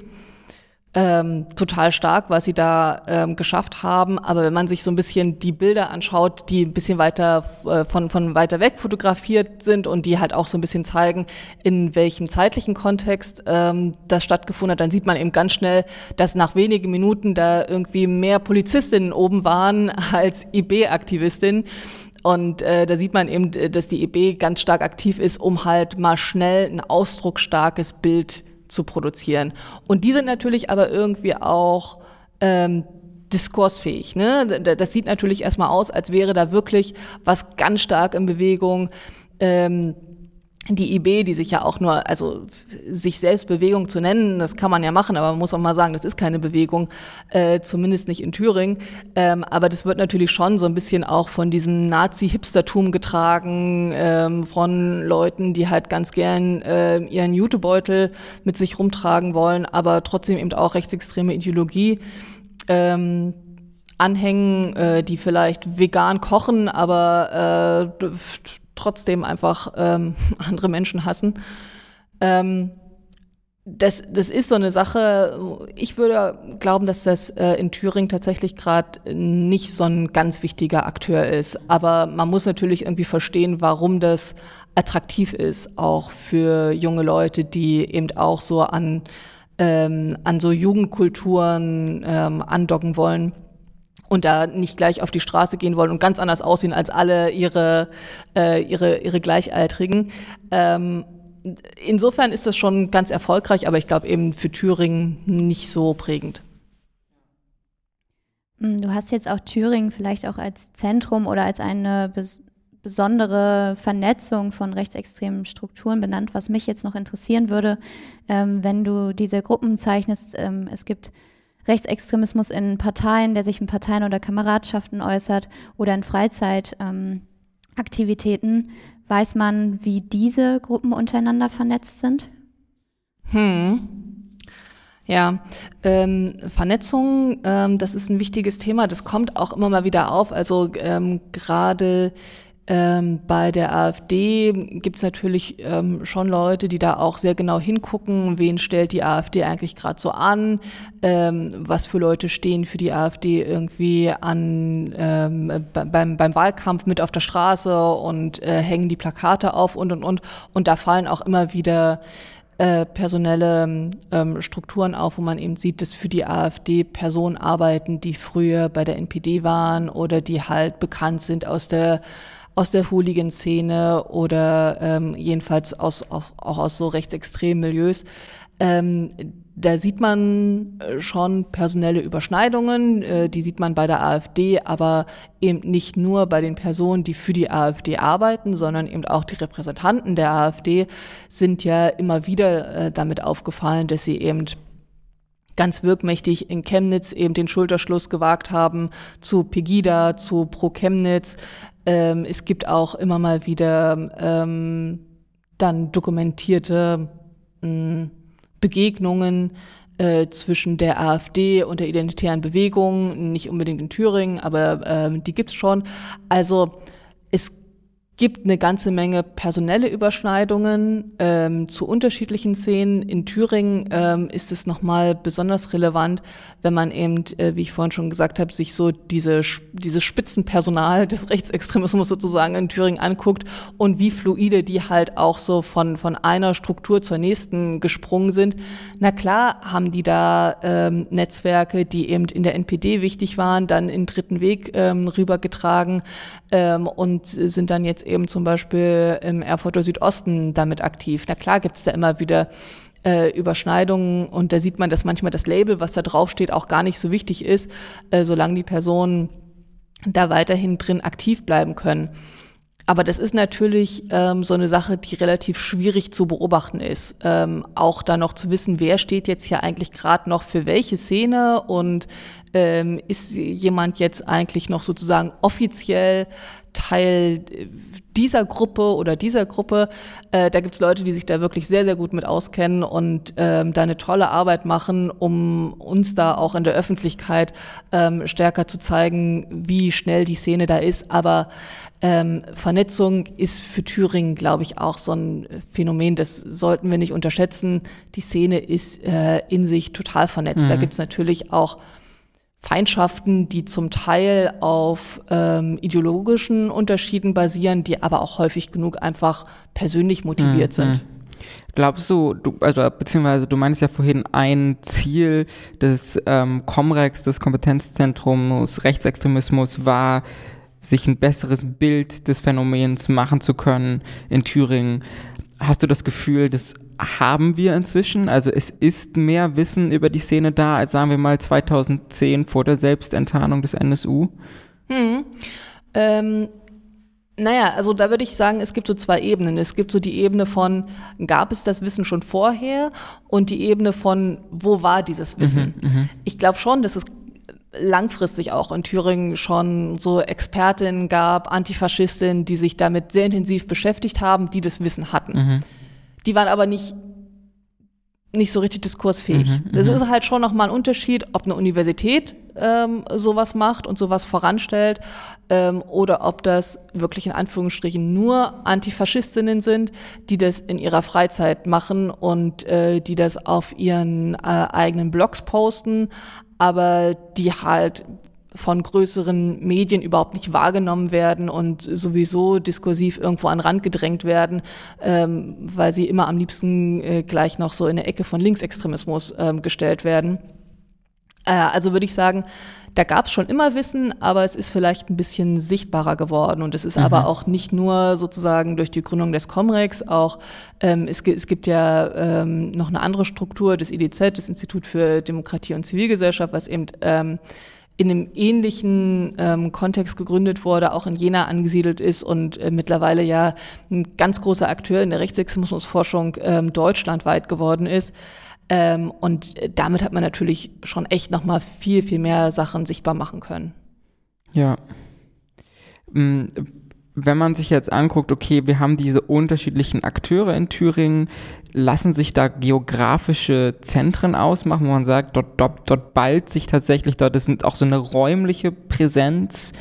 Speaker 3: ähm, total stark, was sie da ähm, geschafft haben. Aber wenn man sich so ein bisschen die Bilder anschaut, die ein bisschen weiter äh, von, von weiter weg fotografiert sind und die halt auch so ein bisschen zeigen, in welchem zeitlichen Kontext ähm, das stattgefunden hat, dann sieht man eben ganz schnell, dass nach wenigen Minuten da irgendwie mehr Polizistinnen oben waren als IB-Aktivistinnen. Und äh, da sieht man eben, dass die IB ganz stark aktiv ist, um halt mal schnell ein ausdrucksstarkes Bild zu produzieren. Und die sind natürlich aber irgendwie auch ähm, diskursfähig. Ne? Das sieht natürlich erstmal aus, als wäre da wirklich was ganz stark in Bewegung. Ähm, die IB, die sich ja auch nur, also sich selbst Bewegung zu nennen, das kann man ja machen, aber man muss auch mal sagen, das ist keine Bewegung, äh, zumindest nicht in Thüringen. Ähm, aber das wird natürlich schon so ein bisschen auch von diesem Nazi-Hipstertum getragen, ähm, von Leuten, die halt ganz gern äh, ihren Jutebeutel mit sich rumtragen wollen, aber trotzdem eben auch rechtsextreme Ideologie. Ähm, anhängen, äh, die vielleicht vegan kochen, aber äh, trotzdem einfach ähm, andere Menschen hassen. Ähm, das, das ist so eine Sache. Ich würde glauben, dass das äh, in Thüringen tatsächlich gerade nicht so ein ganz wichtiger Akteur ist. Aber man muss natürlich irgendwie verstehen, warum das attraktiv ist, auch für junge Leute, die eben auch so an, ähm, an so Jugendkulturen ähm, andocken wollen und da nicht gleich auf die Straße gehen wollen und ganz anders aussehen als alle ihre, äh, ihre, ihre Gleichaltrigen. Ähm, insofern ist das schon ganz erfolgreich, aber ich glaube eben für Thüringen nicht so prägend.
Speaker 2: Hm, du hast jetzt auch Thüringen vielleicht auch als Zentrum oder als eine bes besondere Vernetzung von rechtsextremen Strukturen benannt. Was mich jetzt noch interessieren würde, ähm, wenn du diese Gruppen zeichnest, ähm, es gibt Rechtsextremismus in Parteien, der sich in Parteien oder Kameradschaften äußert oder in Freizeitaktivitäten. Ähm, weiß man, wie diese Gruppen untereinander vernetzt sind?
Speaker 3: Hm. Ja, ähm, Vernetzung, ähm, das ist ein wichtiges Thema. Das kommt auch immer mal wieder auf. Also ähm, gerade ähm, bei der AfD gibt's natürlich ähm, schon Leute, die da auch sehr genau hingucken, wen stellt die AfD eigentlich gerade so an, ähm, was für Leute stehen für die AfD irgendwie an ähm, beim, beim Wahlkampf mit auf der Straße und äh, hängen die Plakate auf und und und. Und da fallen auch immer wieder äh, personelle ähm, Strukturen auf, wo man eben sieht, dass für die AfD Personen arbeiten, die früher bei der NPD waren oder die halt bekannt sind aus der aus der Hooligan-Szene oder ähm, jedenfalls aus, aus, auch aus so rechtsextremen Milieus. Ähm, da sieht man äh, schon personelle Überschneidungen, äh, die sieht man bei der AfD, aber eben nicht nur bei den Personen, die für die AfD arbeiten, sondern eben auch die Repräsentanten der AfD sind ja immer wieder äh, damit aufgefallen, dass sie eben ganz wirkmächtig in Chemnitz eben den Schulterschluss gewagt haben zu Pegida, zu Pro Chemnitz. Ähm, es gibt auch immer mal wieder ähm, dann dokumentierte mh, hm, Begegnungen äh, zwischen der AfD und der identitären Bewegung, nicht unbedingt in Thüringen, aber äh, die gibt's schon. Also es gibt eine ganze Menge personelle Überschneidungen ähm, zu unterschiedlichen Szenen. In Thüringen ähm, ist es nochmal besonders relevant, wenn man eben, äh, wie ich vorhin schon gesagt habe, sich so diese, dieses Spitzenpersonal des Rechtsextremismus sozusagen in Thüringen anguckt und wie fluide die halt auch so von, von einer Struktur zur nächsten gesprungen sind. Na klar haben die da ähm, Netzwerke, die eben in der NPD wichtig waren, dann in dritten Weg ähm, rübergetragen ähm, und sind dann jetzt eben zum Beispiel im Erfurter Südosten damit aktiv. Na klar gibt es da immer wieder äh, Überschneidungen und da sieht man, dass manchmal das Label, was da draufsteht, auch gar nicht so wichtig ist, äh, solange die Personen da weiterhin drin aktiv bleiben können. Aber das ist natürlich ähm, so eine Sache, die relativ schwierig zu beobachten ist. Ähm, auch da noch zu wissen, wer steht jetzt hier eigentlich gerade noch für welche Szene und ähm, ist jemand jetzt eigentlich noch sozusagen offiziell Teil dieser Gruppe oder dieser Gruppe. Äh, da gibt's Leute, die sich da wirklich sehr, sehr gut mit auskennen und ähm, da eine tolle Arbeit machen, um uns da auch in der Öffentlichkeit ähm, stärker zu zeigen, wie schnell die Szene da ist. Aber ähm, Vernetzung ist für Thüringen, glaube ich, auch so ein Phänomen, das sollten wir nicht unterschätzen. Die Szene ist äh, in sich total vernetzt. Mhm. Da gibt's natürlich auch Feindschaften, die zum Teil auf ähm, ideologischen Unterschieden basieren, die aber auch häufig genug einfach persönlich motiviert mhm. sind.
Speaker 1: Glaubst du, du, also beziehungsweise du meinst ja vorhin, ein Ziel des ähm, Comrex, des Kompetenzzentrums Rechtsextremismus war, sich ein besseres Bild des Phänomens machen zu können in Thüringen. Hast du das Gefühl, das haben wir inzwischen. Also es ist mehr Wissen über die Szene da, als sagen wir mal 2010 vor der Selbstenttarnung des NSU.
Speaker 3: Hm. Ähm, naja, also da würde ich sagen, es gibt so zwei Ebenen. Es gibt so die Ebene von, gab es das Wissen schon vorher? Und die Ebene von, wo war dieses Wissen? Mhm, mhm. ich glaube schon, dass es langfristig auch in Thüringen schon so Expertinnen gab, Antifaschistinnen, die sich damit sehr intensiv beschäftigt haben, die das Wissen hatten. Mhm. Die waren aber nicht nicht so richtig diskursfähig. Mhm, das mhm. ist halt schon nochmal ein Unterschied, ob eine Universität ähm, sowas macht und sowas voranstellt ähm, oder ob das wirklich in Anführungsstrichen nur Antifaschistinnen sind, die das in ihrer Freizeit machen und äh, die das auf ihren äh, eigenen Blogs posten, aber die halt von größeren Medien überhaupt nicht wahrgenommen werden und sowieso diskursiv irgendwo an Rand gedrängt werden, ähm, weil sie immer am liebsten äh, gleich noch so in der Ecke von Linksextremismus ähm, gestellt werden. Äh, also würde ich sagen, da gab es schon immer Wissen, aber es ist vielleicht ein bisschen sichtbarer geworden. Und es ist mhm. aber auch nicht nur sozusagen durch die Gründung des Comrex, auch ähm, es, es, gibt ja ähm, noch eine andere Struktur, das IDZ, das Institut für Demokratie und Zivilgesellschaft, was eben ähm, in einem ähnlichen ähm, Kontext gegründet wurde, auch in Jena angesiedelt ist und äh, mittlerweile ja ein ganz großer Akteur in der Rechtsextremismusforschung ähm, deutschlandweit geworden ist. Ähm, und damit hat man natürlich schon echt nochmal viel, viel mehr Sachen sichtbar machen können.
Speaker 1: Ja. Mm, wenn man sich jetzt anguckt, okay, wir haben diese unterschiedlichen Akteure in Thüringen, lassen sich da geografische Zentren ausmachen, wo man sagt, dort, dort, dort ballt sich tatsächlich, dort ist auch so eine räumliche Präsenz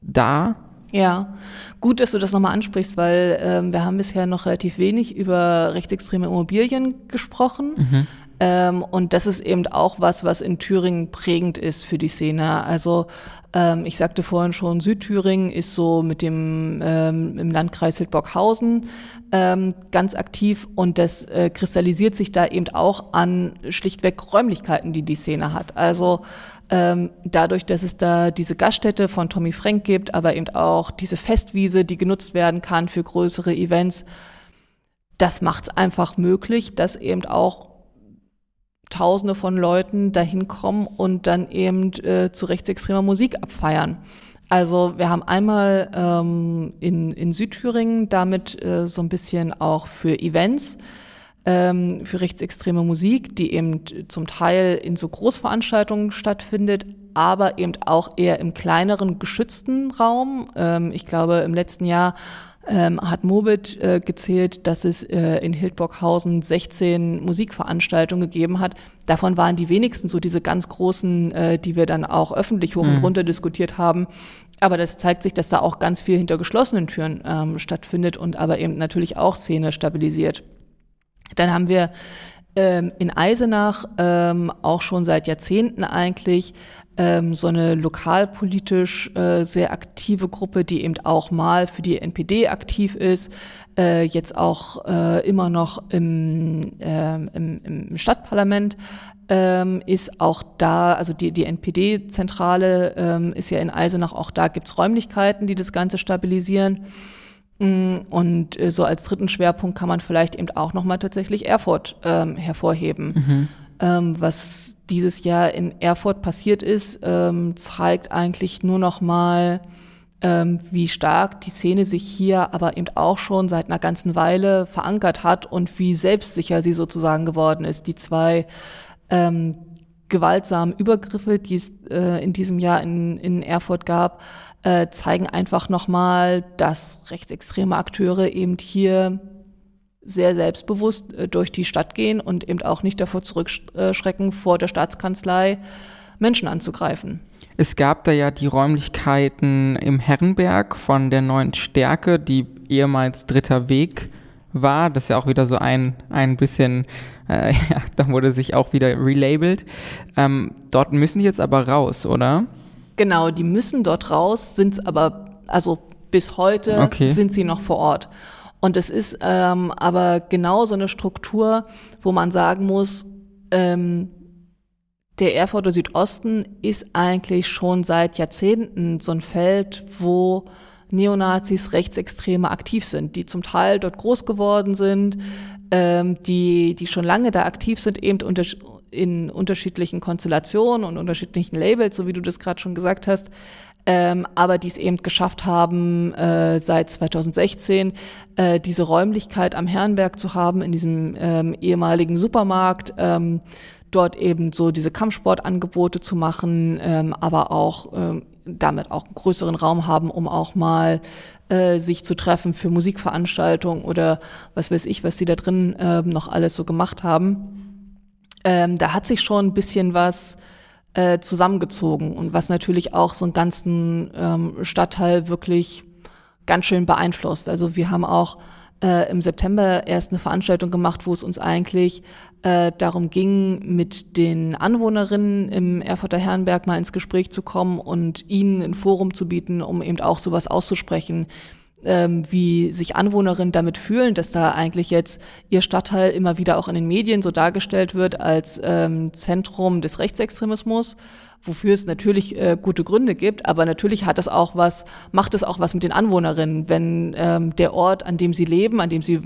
Speaker 1: da?
Speaker 3: Ja, gut, dass du das nochmal ansprichst, weil ähm, wir haben bisher noch relativ wenig über rechtsextreme Immobilien gesprochen. Mhm. Ähm, und das ist eben auch was, was in Thüringen prägend ist für die Szene. Also ähm, ich sagte vorhin schon, Südthüringen ist so mit dem ähm, im Landkreis Hildburghausen ähm, ganz aktiv und das äh, kristallisiert sich da eben auch an schlichtweg Räumlichkeiten, die die Szene hat. Also ähm, dadurch, dass es da diese Gaststätte von Tommy Frank gibt, aber eben auch diese Festwiese, die genutzt werden kann für größere Events, das macht es einfach möglich, dass eben auch Tausende von Leuten dahin kommen und dann eben äh, zu rechtsextremer Musik abfeiern. Also wir haben einmal ähm, in, in Südthüringen damit äh, so ein bisschen auch für Events, ähm, für rechtsextreme Musik, die eben zum Teil in so Großveranstaltungen stattfindet, aber eben auch eher im kleineren geschützten Raum. Ähm, ich glaube, im letzten Jahr ähm, hat Mobit äh, gezählt, dass es äh, in Hildburghausen 16 Musikveranstaltungen gegeben hat. Davon waren die wenigsten so diese ganz großen, äh, die wir dann auch öffentlich hoch mhm. und runter diskutiert haben. Aber das zeigt sich, dass da auch ganz viel hinter geschlossenen Türen ähm, stattfindet und aber eben natürlich auch Szene stabilisiert. Dann haben wir ähm, in Eisenach ähm, auch schon seit Jahrzehnten eigentlich ähm, so eine lokalpolitisch äh, sehr aktive Gruppe, die eben auch mal für die NPD aktiv ist, äh, jetzt auch äh, immer noch im, äh, im, im Stadtparlament ähm, ist auch da, also die, die NPD-Zentrale ähm, ist ja in Eisenach, auch da gibt's Räumlichkeiten, die das Ganze stabilisieren. Mm, und äh, so als dritten Schwerpunkt kann man vielleicht eben auch nochmal tatsächlich Erfurt ähm, hervorheben. Mhm. Ähm, was dieses Jahr in Erfurt passiert ist, ähm, zeigt eigentlich nur nochmal, ähm, wie stark die Szene sich hier aber eben auch schon seit einer ganzen Weile verankert hat und wie selbstsicher sie sozusagen geworden ist. Die zwei ähm, gewaltsamen Übergriffe, die es äh, in diesem Jahr in, in Erfurt gab, äh, zeigen einfach nochmal, dass rechtsextreme Akteure eben hier sehr selbstbewusst äh, durch die Stadt gehen und eben auch nicht davor zurückschrecken, vor der Staatskanzlei Menschen anzugreifen.
Speaker 1: Es gab da ja die Räumlichkeiten im Herrenberg von der neuen Stärke, die ehemals Dritter Weg war. Das ist ja auch wieder so ein, ein bisschen, äh, ja, da wurde sich auch wieder relabelt. Ähm, dort müssen die jetzt aber raus, oder?
Speaker 3: Genau, die müssen dort raus, sind aber, also bis heute okay. sind sie noch vor Ort. Und es ist ähm, aber genau so eine Struktur, wo man sagen muss, ähm, der Erfurter Südosten ist eigentlich schon seit Jahrzehnten so ein Feld, wo Neonazis, Rechtsextreme aktiv sind, die zum Teil dort groß geworden sind, ähm, die, die schon lange da aktiv sind, eben unter, in unterschiedlichen Konstellationen und unterschiedlichen Labels, so wie du das gerade schon gesagt hast, ähm, aber die es eben geschafft haben, äh, seit 2016 äh, diese Räumlichkeit am Herrenberg zu haben, in diesem ähm, ehemaligen Supermarkt, ähm, dort eben so diese Kampfsportangebote zu machen, ähm, aber auch ähm, damit auch einen größeren Raum haben, um auch mal äh, sich zu treffen für Musikveranstaltungen oder was weiß ich, was sie da drin äh, noch alles so gemacht haben. Ähm, da hat sich schon ein bisschen was äh, zusammengezogen und was natürlich auch so einen ganzen ähm, Stadtteil wirklich ganz schön beeinflusst. Also wir haben auch äh, im September erst eine Veranstaltung gemacht, wo es uns eigentlich äh, darum ging, mit den Anwohnerinnen im Erfurter Herrenberg mal ins Gespräch zu kommen und ihnen ein Forum zu bieten, um eben auch sowas auszusprechen, ähm, wie sich Anwohnerinnen damit fühlen, dass da eigentlich jetzt ihr Stadtteil immer wieder auch in den Medien so dargestellt wird als ähm, Zentrum des Rechtsextremismus wofür es natürlich äh, gute Gründe gibt, aber natürlich hat es auch was, macht es auch was mit den Anwohnerinnen, wenn ähm, der Ort, an dem sie leben, an dem sie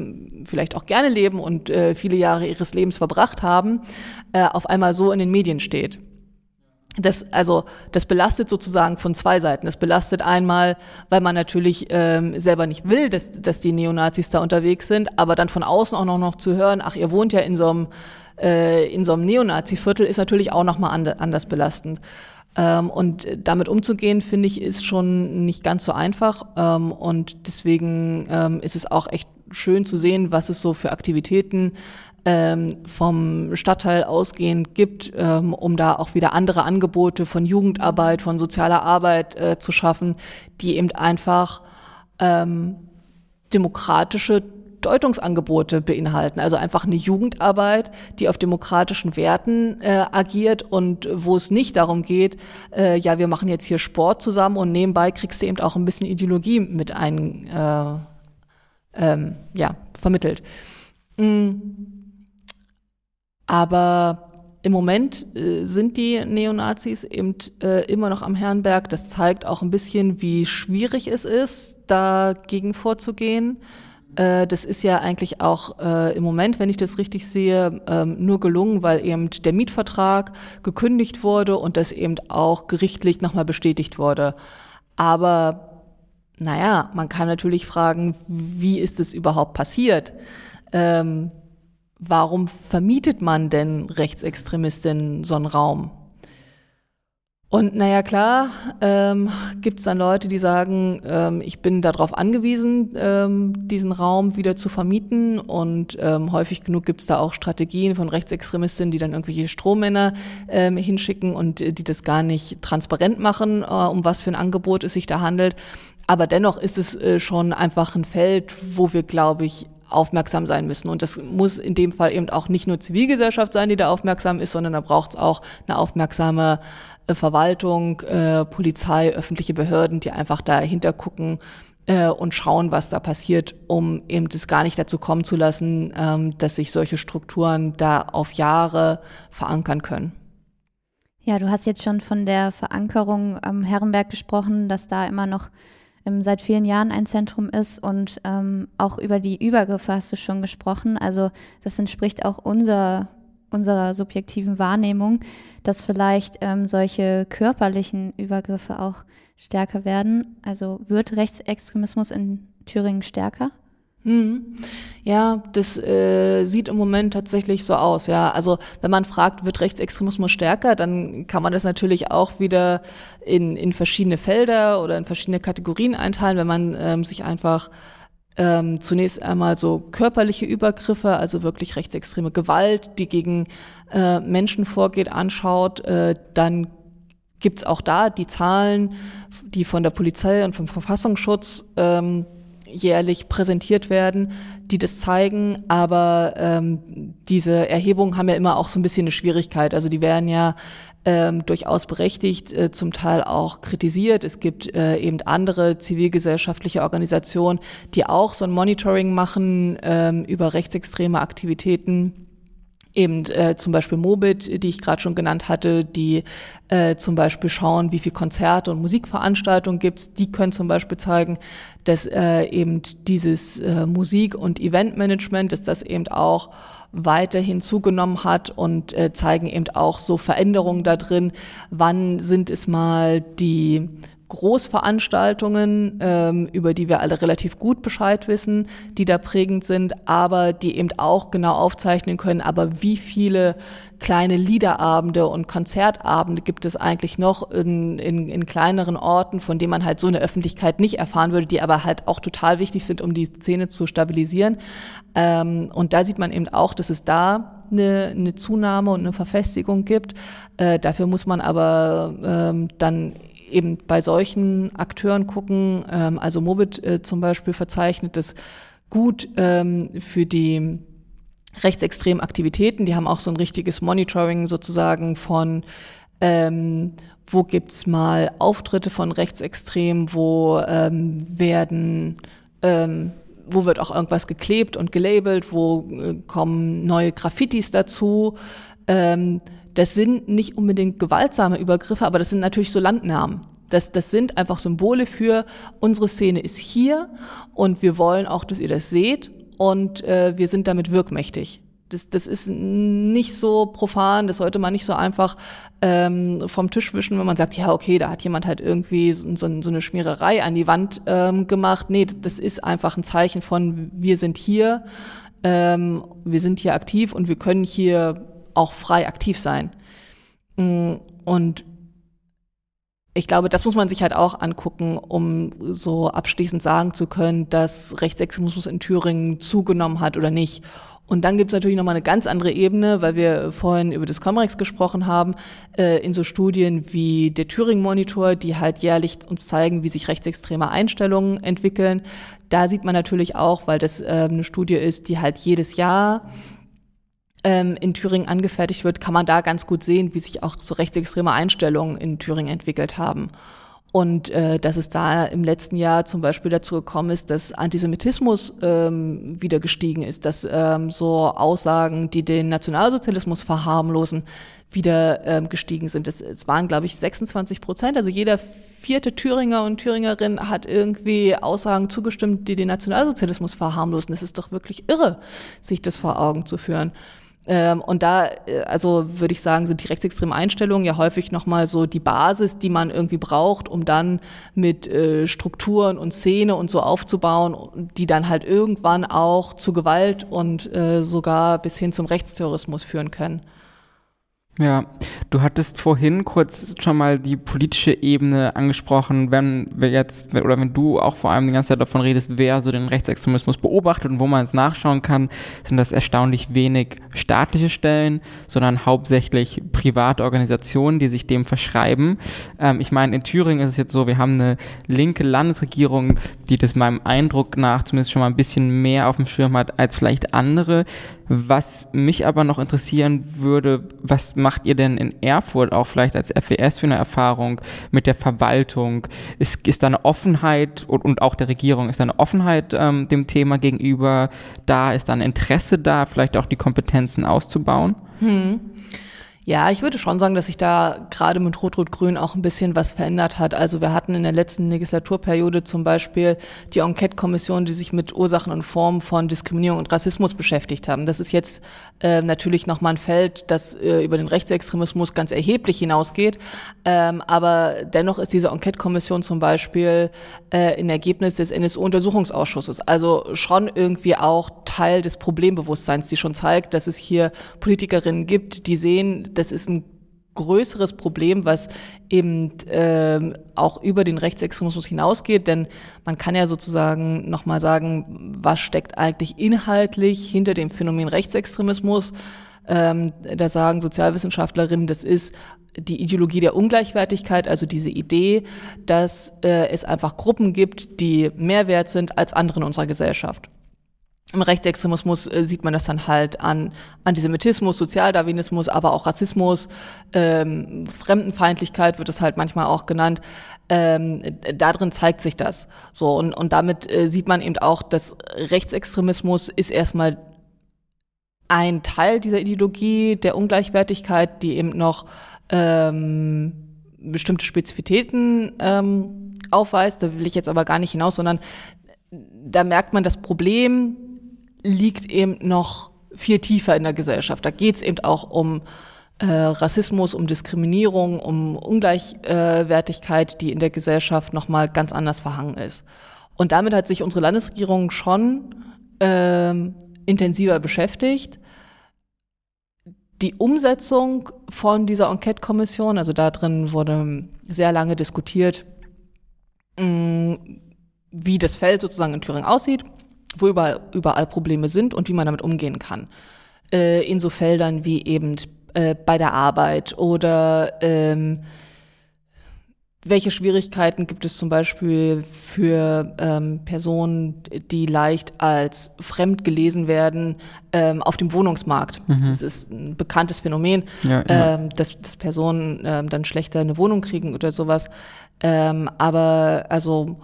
Speaker 3: vielleicht auch gerne leben und äh, viele Jahre ihres Lebens verbracht haben, äh, auf einmal so in den Medien steht. Das, also, das belastet sozusagen von zwei Seiten. Das belastet einmal, weil man natürlich ähm, selber nicht will, dass, dass die Neonazis da unterwegs sind, aber dann von außen auch noch, noch zu hören, ach, ihr wohnt ja in so einem äh, in so einem Neonazi-Viertel ist natürlich auch nochmal anders belastend. Ähm, und damit umzugehen, finde ich, ist schon nicht ganz so einfach. Ähm, und deswegen ähm, ist es auch echt schön zu sehen, was es so für Aktivitäten ähm, vom Stadtteil ausgehend gibt, ähm, um da auch wieder andere Angebote von Jugendarbeit, von sozialer Arbeit äh, zu schaffen, die eben einfach ähm, demokratische Deutungsangebote beinhalten. Also einfach eine Jugendarbeit, die auf demokratischen Werten äh, agiert und wo es nicht darum geht, äh, ja, wir machen jetzt hier Sport zusammen und nebenbei kriegst du eben auch ein bisschen Ideologie mit ein, äh, ähm, ja, vermittelt. Mhm. Aber im Moment äh, sind die Neonazis eben äh, immer noch am Herrenberg. Das zeigt auch ein bisschen, wie schwierig es ist, dagegen vorzugehen. Äh, das ist ja eigentlich auch äh, im Moment, wenn ich das richtig sehe, ähm, nur gelungen, weil eben der Mietvertrag gekündigt wurde und das eben auch gerichtlich nochmal bestätigt wurde. Aber naja, man kann natürlich fragen, wie ist es überhaupt passiert? Ähm, warum vermietet man denn Rechtsextremistinnen so einen Raum? Und naja, klar, ähm, gibt es dann Leute, die sagen, ähm, ich bin darauf angewiesen, ähm, diesen Raum wieder zu vermieten. Und ähm, häufig genug gibt es da auch Strategien von Rechtsextremistinnen, die dann irgendwelche Strohmänner ähm, hinschicken und äh, die das gar nicht transparent machen, äh, um was für ein Angebot es sich da handelt. Aber dennoch ist es äh, schon einfach ein Feld, wo wir, glaube ich, aufmerksam sein müssen. Und das muss in dem Fall eben auch nicht nur Zivilgesellschaft sein, die da aufmerksam ist, sondern da braucht es auch eine aufmerksame äh, Verwaltung, äh, Polizei, öffentliche Behörden, die einfach dahinter gucken äh, und schauen, was da passiert, um eben das gar nicht dazu kommen zu lassen, ähm, dass sich solche Strukturen da auf Jahre verankern können.
Speaker 2: Ja, du hast jetzt schon von der Verankerung am Herrenberg gesprochen, dass da immer noch seit vielen Jahren ein Zentrum ist und ähm, auch über die Übergriffe hast du schon gesprochen. Also das entspricht auch unser, unserer subjektiven Wahrnehmung, dass vielleicht ähm, solche körperlichen Übergriffe auch stärker werden. Also wird Rechtsextremismus in Thüringen stärker?
Speaker 3: Hm. Ja, das äh, sieht im Moment tatsächlich so aus. Ja, also wenn man fragt, wird Rechtsextremismus stärker, dann kann man das natürlich auch wieder in, in verschiedene Felder oder in verschiedene Kategorien einteilen, wenn man ähm, sich einfach ähm, zunächst einmal so körperliche Übergriffe, also wirklich rechtsextreme Gewalt, die gegen äh, Menschen vorgeht, anschaut, äh, dann gibt's auch da die Zahlen, die von der Polizei und vom Verfassungsschutz ähm, jährlich präsentiert werden, die das zeigen. Aber ähm, diese Erhebungen haben ja immer auch so ein bisschen eine Schwierigkeit. Also die werden ja ähm, durchaus berechtigt, äh, zum Teil auch kritisiert. Es gibt äh, eben andere zivilgesellschaftliche Organisationen, die auch so ein Monitoring machen ähm, über rechtsextreme Aktivitäten eben äh, zum Beispiel Mobit, die ich gerade schon genannt hatte, die äh, zum Beispiel schauen, wie viel Konzerte und Musikveranstaltungen gibt's. Die können zum Beispiel zeigen, dass äh, eben dieses äh, Musik- und Eventmanagement, dass das eben auch weiterhin zugenommen hat und äh, zeigen eben auch so Veränderungen da drin. Wann sind es mal die Großveranstaltungen, ähm, über die wir alle relativ gut Bescheid wissen, die da prägend sind, aber die eben auch genau aufzeichnen können, aber wie viele kleine Liederabende und Konzertabende gibt es eigentlich noch in, in, in kleineren Orten, von denen man halt so eine Öffentlichkeit nicht erfahren würde, die aber halt auch total wichtig sind, um die Szene zu stabilisieren. Ähm, und da sieht man eben auch, dass es da eine, eine Zunahme und eine Verfestigung gibt. Äh, dafür muss man aber ähm, dann eben bei solchen Akteuren gucken, ähm, also Mobit äh, zum Beispiel verzeichnet das gut ähm, für die rechtsextremen Aktivitäten. Die haben auch so ein richtiges Monitoring sozusagen von ähm, wo gibt's mal Auftritte von Rechtsextremen, wo ähm, werden ähm, wo wird auch irgendwas geklebt und gelabelt, wo äh, kommen neue Graffitis dazu. Ähm, das sind nicht unbedingt gewaltsame Übergriffe, aber das sind natürlich so Landnamen. Das, das sind einfach Symbole für, unsere Szene ist hier und wir wollen auch, dass ihr das seht und äh, wir sind damit wirkmächtig. Das, das ist nicht so profan, das sollte man nicht so einfach ähm, vom Tisch wischen, wenn man sagt, ja, okay, da hat jemand halt irgendwie so, so, so eine Schmiererei an die Wand ähm, gemacht. Nee, das ist einfach ein Zeichen von, wir sind hier, ähm, wir sind hier aktiv und wir können hier auch frei aktiv sein. Mm, und ich glaube, das muss man sich halt auch angucken, um so abschließend sagen zu können, dass Rechtsextremismus in Thüringen zugenommen hat oder nicht. Und dann gibt es natürlich nochmal eine ganz andere Ebene, weil wir vorhin über das Comrex gesprochen haben, äh, in so Studien wie der Thüringen-Monitor, die halt jährlich uns zeigen, wie sich rechtsextreme Einstellungen entwickeln. Da sieht man natürlich auch, weil das äh, eine Studie ist, die halt jedes Jahr ähm, in Thüringen angefertigt wird, kann man da ganz gut sehen, wie sich auch so rechtsextreme Einstellungen in Thüringen entwickelt haben. Und äh, dass es da im letzten Jahr zum Beispiel dazu gekommen ist, dass Antisemitismus ähm, wieder gestiegen ist, dass ähm, so Aussagen, die den Nationalsozialismus verharmlosen, wieder ähm, gestiegen sind. Es, es waren, glaube ich, 26 Prozent. Also jeder vierte Thüringer und Thüringerin hat irgendwie Aussagen zugestimmt, die den Nationalsozialismus verharmlosen. Das ist doch wirklich irre, sich das vor Augen zu führen. Ähm, und da, äh, also würde ich sagen, sind die rechtsextremen Einstellungen ja häufig nochmal so die Basis, die man irgendwie braucht, um dann mit äh, Strukturen und Szene und so aufzubauen, die dann halt irgendwann auch zu Gewalt und äh, sogar bis hin zum Rechtsterrorismus führen können.
Speaker 1: Ja, du hattest vorhin kurz schon mal die politische Ebene angesprochen, wenn wir jetzt, oder wenn du auch vor allem die ganze Zeit davon redest, wer so den Rechtsextremismus beobachtet und wo man es nachschauen kann, sind das erstaunlich wenig staatliche Stellen, sondern hauptsächlich private Organisationen, die sich dem verschreiben. Ähm, ich meine, in Thüringen ist es jetzt so, wir haben eine linke Landesregierung, die das meinem Eindruck nach zumindest schon mal ein bisschen mehr auf dem Schirm hat als vielleicht andere. Was mich aber noch interessieren würde, was macht ihr denn in Erfurt auch vielleicht als FWS für eine Erfahrung mit der Verwaltung? Ist, ist da eine Offenheit und, und auch der Regierung, ist da eine Offenheit ähm, dem Thema gegenüber da? Ist da ein Interesse da, vielleicht auch die Kompetenzen auszubauen?
Speaker 3: Hm. Ja, ich würde schon sagen, dass sich da gerade mit Rot-Rot-Grün auch ein bisschen was verändert hat. Also wir hatten in der letzten Legislaturperiode zum Beispiel die Enquete-Kommission, die sich mit Ursachen und Formen von Diskriminierung und Rassismus beschäftigt haben. Das ist jetzt äh, natürlich nochmal ein Feld, das äh, über den Rechtsextremismus ganz erheblich hinausgeht. Ähm, aber dennoch ist diese Enquete-Kommission zum Beispiel äh, ein Ergebnis des NSU-Untersuchungsausschusses. Also schon irgendwie auch Teil des Problembewusstseins, die schon zeigt, dass es hier Politikerinnen gibt, die sehen, das ist ein größeres Problem, was eben ähm, auch über den Rechtsextremismus hinausgeht, denn man kann ja sozusagen nochmal sagen, was steckt eigentlich inhaltlich hinter dem Phänomen Rechtsextremismus. Ähm, da sagen Sozialwissenschaftlerinnen, das ist die Ideologie der Ungleichwertigkeit, also diese Idee, dass äh, es einfach Gruppen gibt, die mehr wert sind als andere in unserer Gesellschaft. Im Rechtsextremismus äh, sieht man das dann halt an Antisemitismus, Sozialdarwinismus, aber auch Rassismus, ähm, Fremdenfeindlichkeit wird es halt manchmal auch genannt. Ähm, darin zeigt sich das. So und, und damit äh, sieht man eben auch, dass Rechtsextremismus ist erstmal ein Teil dieser Ideologie der Ungleichwertigkeit, die eben noch ähm, bestimmte Spezifitäten ähm, aufweist. Da will ich jetzt aber gar nicht hinaus, sondern da merkt man das Problem liegt eben noch viel tiefer in der Gesellschaft. Da geht es eben auch um äh, Rassismus, um Diskriminierung, um Ungleichwertigkeit, die in der Gesellschaft nochmal ganz anders verhangen ist. Und damit hat sich unsere Landesregierung schon äh, intensiver beschäftigt. Die Umsetzung von dieser Enquete-Kommission, also da drin wurde sehr lange diskutiert, mh, wie das Feld sozusagen in Thüringen aussieht wo überall, überall Probleme sind und wie man damit umgehen kann. Äh, in so Feldern wie eben äh, bei der Arbeit oder ähm, welche Schwierigkeiten gibt es zum Beispiel für ähm, Personen, die leicht als fremd gelesen werden ähm, auf dem Wohnungsmarkt? Mhm. Das ist ein bekanntes Phänomen, ja, ja. Ähm, dass, dass Personen ähm, dann schlechter eine Wohnung kriegen oder sowas. Ähm, aber also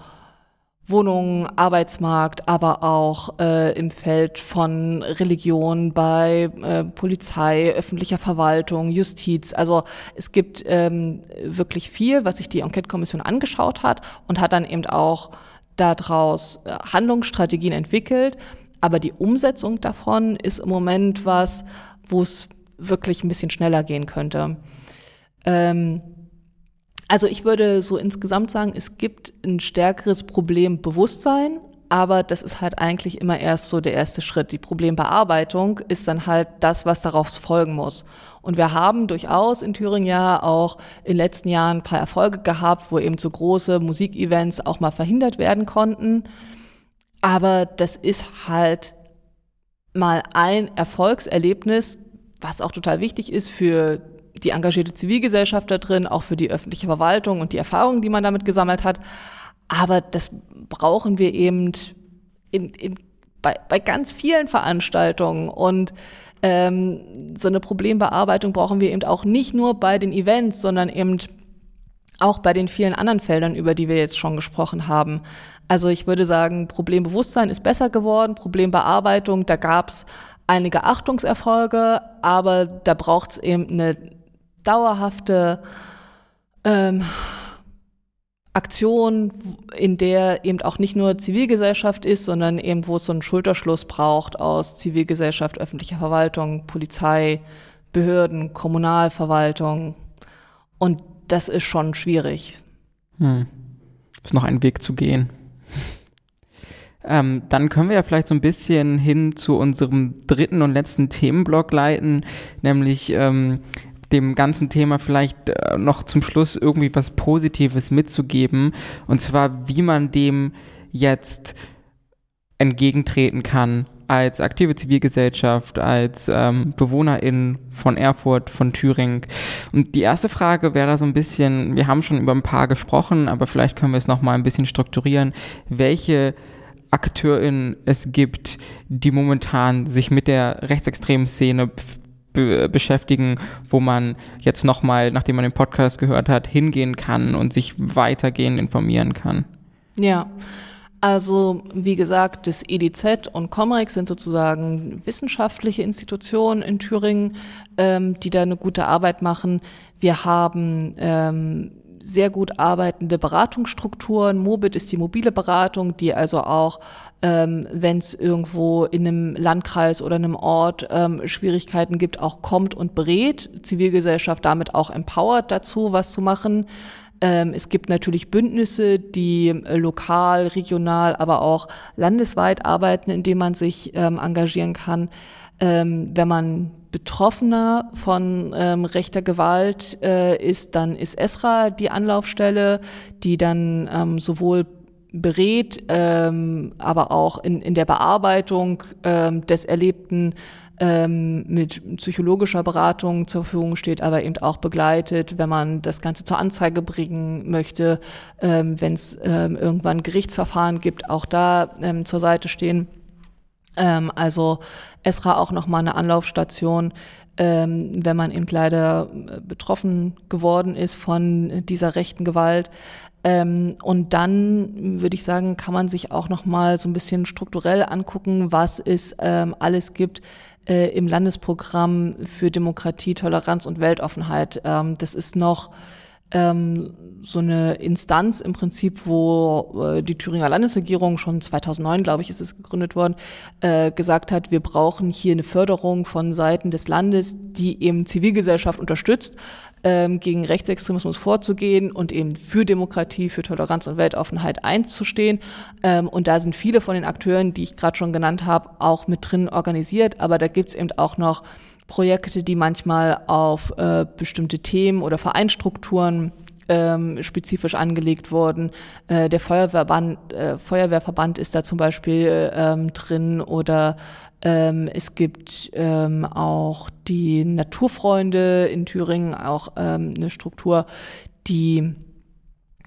Speaker 3: Wohnungen, Arbeitsmarkt, aber auch äh, im Feld von Religion, bei äh, Polizei, öffentlicher Verwaltung, Justiz. Also es gibt ähm, wirklich viel, was sich die Enquete-Kommission angeschaut hat und hat dann eben auch daraus äh, Handlungsstrategien entwickelt. Aber die Umsetzung davon ist im Moment was, wo es wirklich ein bisschen schneller gehen könnte. Ähm, also ich würde so insgesamt sagen, es gibt ein stärkeres Problembewusstsein, aber das ist halt eigentlich immer erst so der erste Schritt. Die Problembearbeitung ist dann halt das, was daraus folgen muss. Und wir haben durchaus in Thüringen ja auch in den letzten Jahren ein paar Erfolge gehabt, wo eben so große Musikevents auch mal verhindert werden konnten. Aber das ist halt mal ein Erfolgserlebnis, was auch total wichtig ist für die engagierte Zivilgesellschaft da drin, auch für die öffentliche Verwaltung und die Erfahrungen, die man damit gesammelt hat. Aber das brauchen wir eben in, in, bei, bei ganz vielen Veranstaltungen und ähm, so eine Problembearbeitung brauchen wir eben auch nicht nur bei den Events, sondern eben auch bei den vielen anderen Feldern, über die wir jetzt schon gesprochen haben. Also ich würde sagen, Problembewusstsein ist besser geworden, Problembearbeitung, da gab es einige Achtungserfolge, aber da braucht es eben eine dauerhafte ähm, Aktion, in der eben auch nicht nur Zivilgesellschaft ist, sondern eben wo es so einen Schulterschluss braucht aus Zivilgesellschaft, öffentlicher Verwaltung, Polizei, Behörden, Kommunalverwaltung. Und das ist schon schwierig.
Speaker 1: Hm. Ist noch ein Weg zu gehen. Ähm, dann können wir ja vielleicht so ein bisschen hin zu unserem dritten und letzten Themenblock leiten, nämlich ähm, dem ganzen Thema vielleicht äh, noch zum Schluss irgendwie was Positives mitzugeben. Und zwar, wie man dem jetzt entgegentreten kann als aktive Zivilgesellschaft, als ähm, Bewohnerin von Erfurt, von Thüringen. Und die erste Frage wäre da so ein bisschen, wir haben schon über ein paar gesprochen, aber vielleicht können wir es nochmal ein bisschen strukturieren. Welche AkteurInnen es gibt, die momentan sich mit der rechtsextremen Szene be beschäftigen, wo man jetzt nochmal, nachdem man den Podcast gehört hat, hingehen kann und sich weitergehend informieren kann.
Speaker 3: Ja. Also wie gesagt, das EDZ und Comrex sind sozusagen wissenschaftliche Institutionen in Thüringen, ähm, die da eine gute Arbeit machen. Wir haben ähm, sehr gut arbeitende Beratungsstrukturen. Mobit ist die mobile Beratung, die also auch, ähm, wenn es irgendwo in einem Landkreis oder einem Ort ähm, Schwierigkeiten gibt, auch kommt und berät. Zivilgesellschaft damit auch empowert dazu, was zu machen. Ähm, es gibt natürlich Bündnisse, die äh, lokal, regional, aber auch landesweit arbeiten, indem man sich ähm, engagieren kann. Ähm, wenn man Betroffener von ähm, rechter Gewalt äh, ist, dann ist ESRA die Anlaufstelle, die dann ähm, sowohl berät, ähm, aber auch in, in der Bearbeitung ähm, des Erlebten ähm, mit psychologischer Beratung zur Verfügung steht, aber eben auch begleitet, wenn man das Ganze zur Anzeige bringen möchte, ähm, wenn es ähm, irgendwann Gerichtsverfahren gibt, auch da ähm, zur Seite stehen. Ähm, also Esra auch nochmal eine Anlaufstation, ähm, wenn man eben leider äh, betroffen geworden ist von dieser rechten Gewalt. Ähm, und dann würde ich sagen, kann man sich auch nochmal so ein bisschen strukturell angucken, was es ähm, alles gibt äh, im Landesprogramm für Demokratie, Toleranz und Weltoffenheit. Ähm, das ist noch ähm, so eine Instanz im Prinzip, wo äh, die Thüringer Landesregierung schon 2009, glaube ich, ist es gegründet worden, äh, gesagt hat, wir brauchen hier eine Förderung von Seiten des Landes, die eben Zivilgesellschaft unterstützt, ähm, gegen Rechtsextremismus vorzugehen und eben für Demokratie, für Toleranz und Weltoffenheit einzustehen. Ähm, und da sind viele von den Akteuren, die ich gerade schon genannt habe, auch mit drin organisiert. Aber da gibt es eben auch noch Projekte, die manchmal auf äh, bestimmte Themen oder Vereinstrukturen ähm, spezifisch angelegt wurden. Äh, der Feuerwehrband, äh, Feuerwehrverband ist da zum Beispiel ähm, drin oder ähm, es gibt ähm, auch die Naturfreunde in Thüringen, auch ähm, eine Struktur, die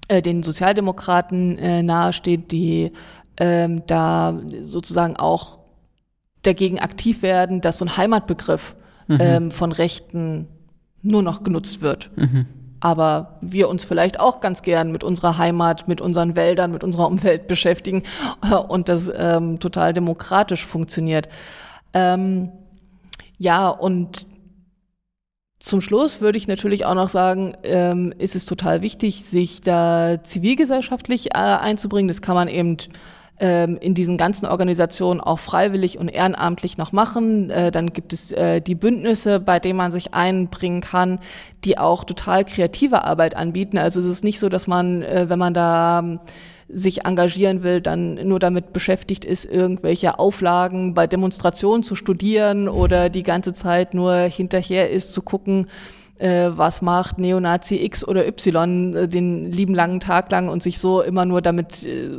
Speaker 3: äh, den Sozialdemokraten äh, nahesteht, die ähm, da sozusagen auch dagegen aktiv werden, dass so ein Heimatbegriff mhm. ähm, von Rechten nur noch genutzt wird. Mhm. Aber wir uns vielleicht auch ganz gern mit unserer Heimat, mit unseren Wäldern, mit unserer Umwelt beschäftigen und das ähm, total demokratisch funktioniert. Ähm, ja, und zum Schluss würde ich natürlich auch noch sagen, ähm, ist es total wichtig, sich da zivilgesellschaftlich äh, einzubringen. Das kann man eben ähm, in diesen ganzen Organisationen auch freiwillig und ehrenamtlich noch machen. Äh, dann gibt es äh, die Bündnisse, bei denen man sich einbringen kann, die auch total kreative Arbeit anbieten. Also es ist nicht so, dass man, äh, wenn man da sich engagieren will, dann nur damit beschäftigt ist, irgendwelche Auflagen bei Demonstrationen zu studieren oder die ganze Zeit nur hinterher ist zu gucken, äh, was macht Neonazi X oder Y äh, den lieben langen Tag lang und sich so immer nur damit äh,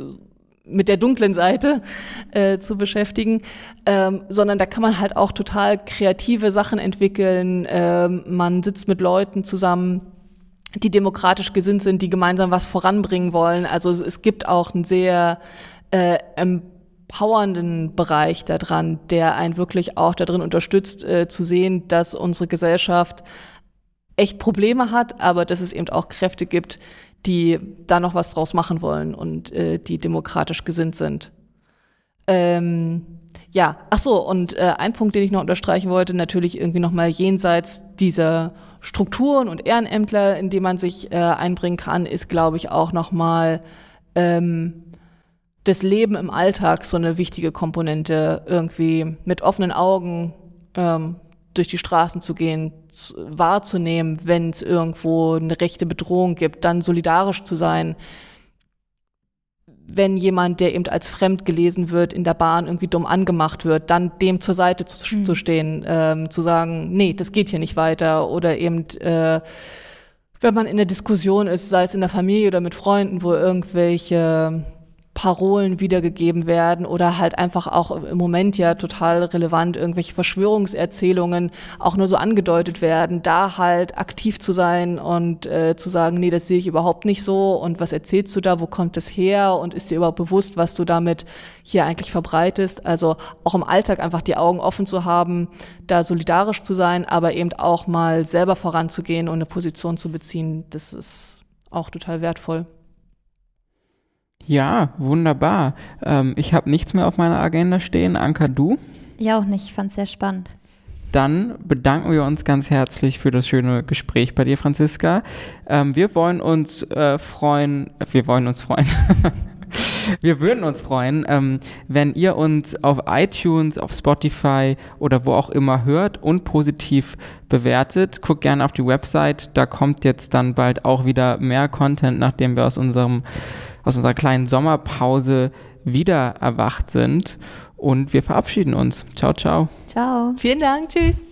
Speaker 3: mit der dunklen Seite äh, zu beschäftigen, ähm, sondern da kann man halt auch total kreative Sachen entwickeln. Ähm, man sitzt mit Leuten zusammen, die demokratisch gesinnt sind, die gemeinsam was voranbringen wollen. Also es, es gibt auch einen sehr äh, empowernden Bereich daran, der einen wirklich auch darin unterstützt, äh, zu sehen, dass unsere Gesellschaft echt Probleme hat, aber dass es eben auch Kräfte gibt, die da noch was draus machen wollen und äh, die demokratisch gesinnt sind. Ähm, ja, ach so, und äh, ein Punkt, den ich noch unterstreichen wollte, natürlich irgendwie nochmal jenseits dieser Strukturen und Ehrenämtler, in die man sich äh, einbringen kann, ist, glaube ich, auch nochmal ähm, das Leben im Alltag so eine wichtige Komponente, irgendwie mit offenen Augen ähm, durch die Straßen zu gehen, zu, wahrzunehmen, wenn es irgendwo eine rechte Bedrohung gibt, dann solidarisch zu sein, wenn jemand, der eben als fremd gelesen wird, in der Bahn irgendwie dumm angemacht wird, dann dem zur Seite zu, mhm. zu stehen, ähm, zu sagen, nee, das geht hier nicht weiter oder eben äh, wenn man in der Diskussion ist, sei es in der Familie oder mit Freunden, wo irgendwelche Parolen wiedergegeben werden oder halt einfach auch im Moment ja total relevant irgendwelche Verschwörungserzählungen auch nur so angedeutet werden, da halt aktiv zu sein und äh, zu sagen, nee, das sehe ich überhaupt nicht so und was erzählst du da, wo kommt es her und ist dir überhaupt bewusst, was du damit hier eigentlich verbreitest? Also auch im Alltag einfach die Augen offen zu haben, da solidarisch zu sein, aber eben auch mal selber voranzugehen und eine Position zu beziehen, das ist auch total wertvoll.
Speaker 1: Ja, wunderbar. Ähm, ich habe nichts mehr auf meiner Agenda stehen. Anka, du?
Speaker 2: Ja, auch nicht. Ich fand es sehr spannend.
Speaker 1: Dann bedanken wir uns ganz herzlich für das schöne Gespräch bei dir, Franziska. Ähm, wir wollen uns äh, freuen, wir wollen uns freuen. wir würden uns freuen, ähm, wenn ihr uns auf iTunes, auf Spotify oder wo auch immer hört und positiv bewertet. Guckt gerne auf die Website, da kommt jetzt dann bald auch wieder mehr Content, nachdem wir aus unserem aus unserer kleinen Sommerpause wieder erwacht sind. Und wir verabschieden uns. Ciao, ciao.
Speaker 2: Ciao.
Speaker 3: Vielen Dank. Tschüss.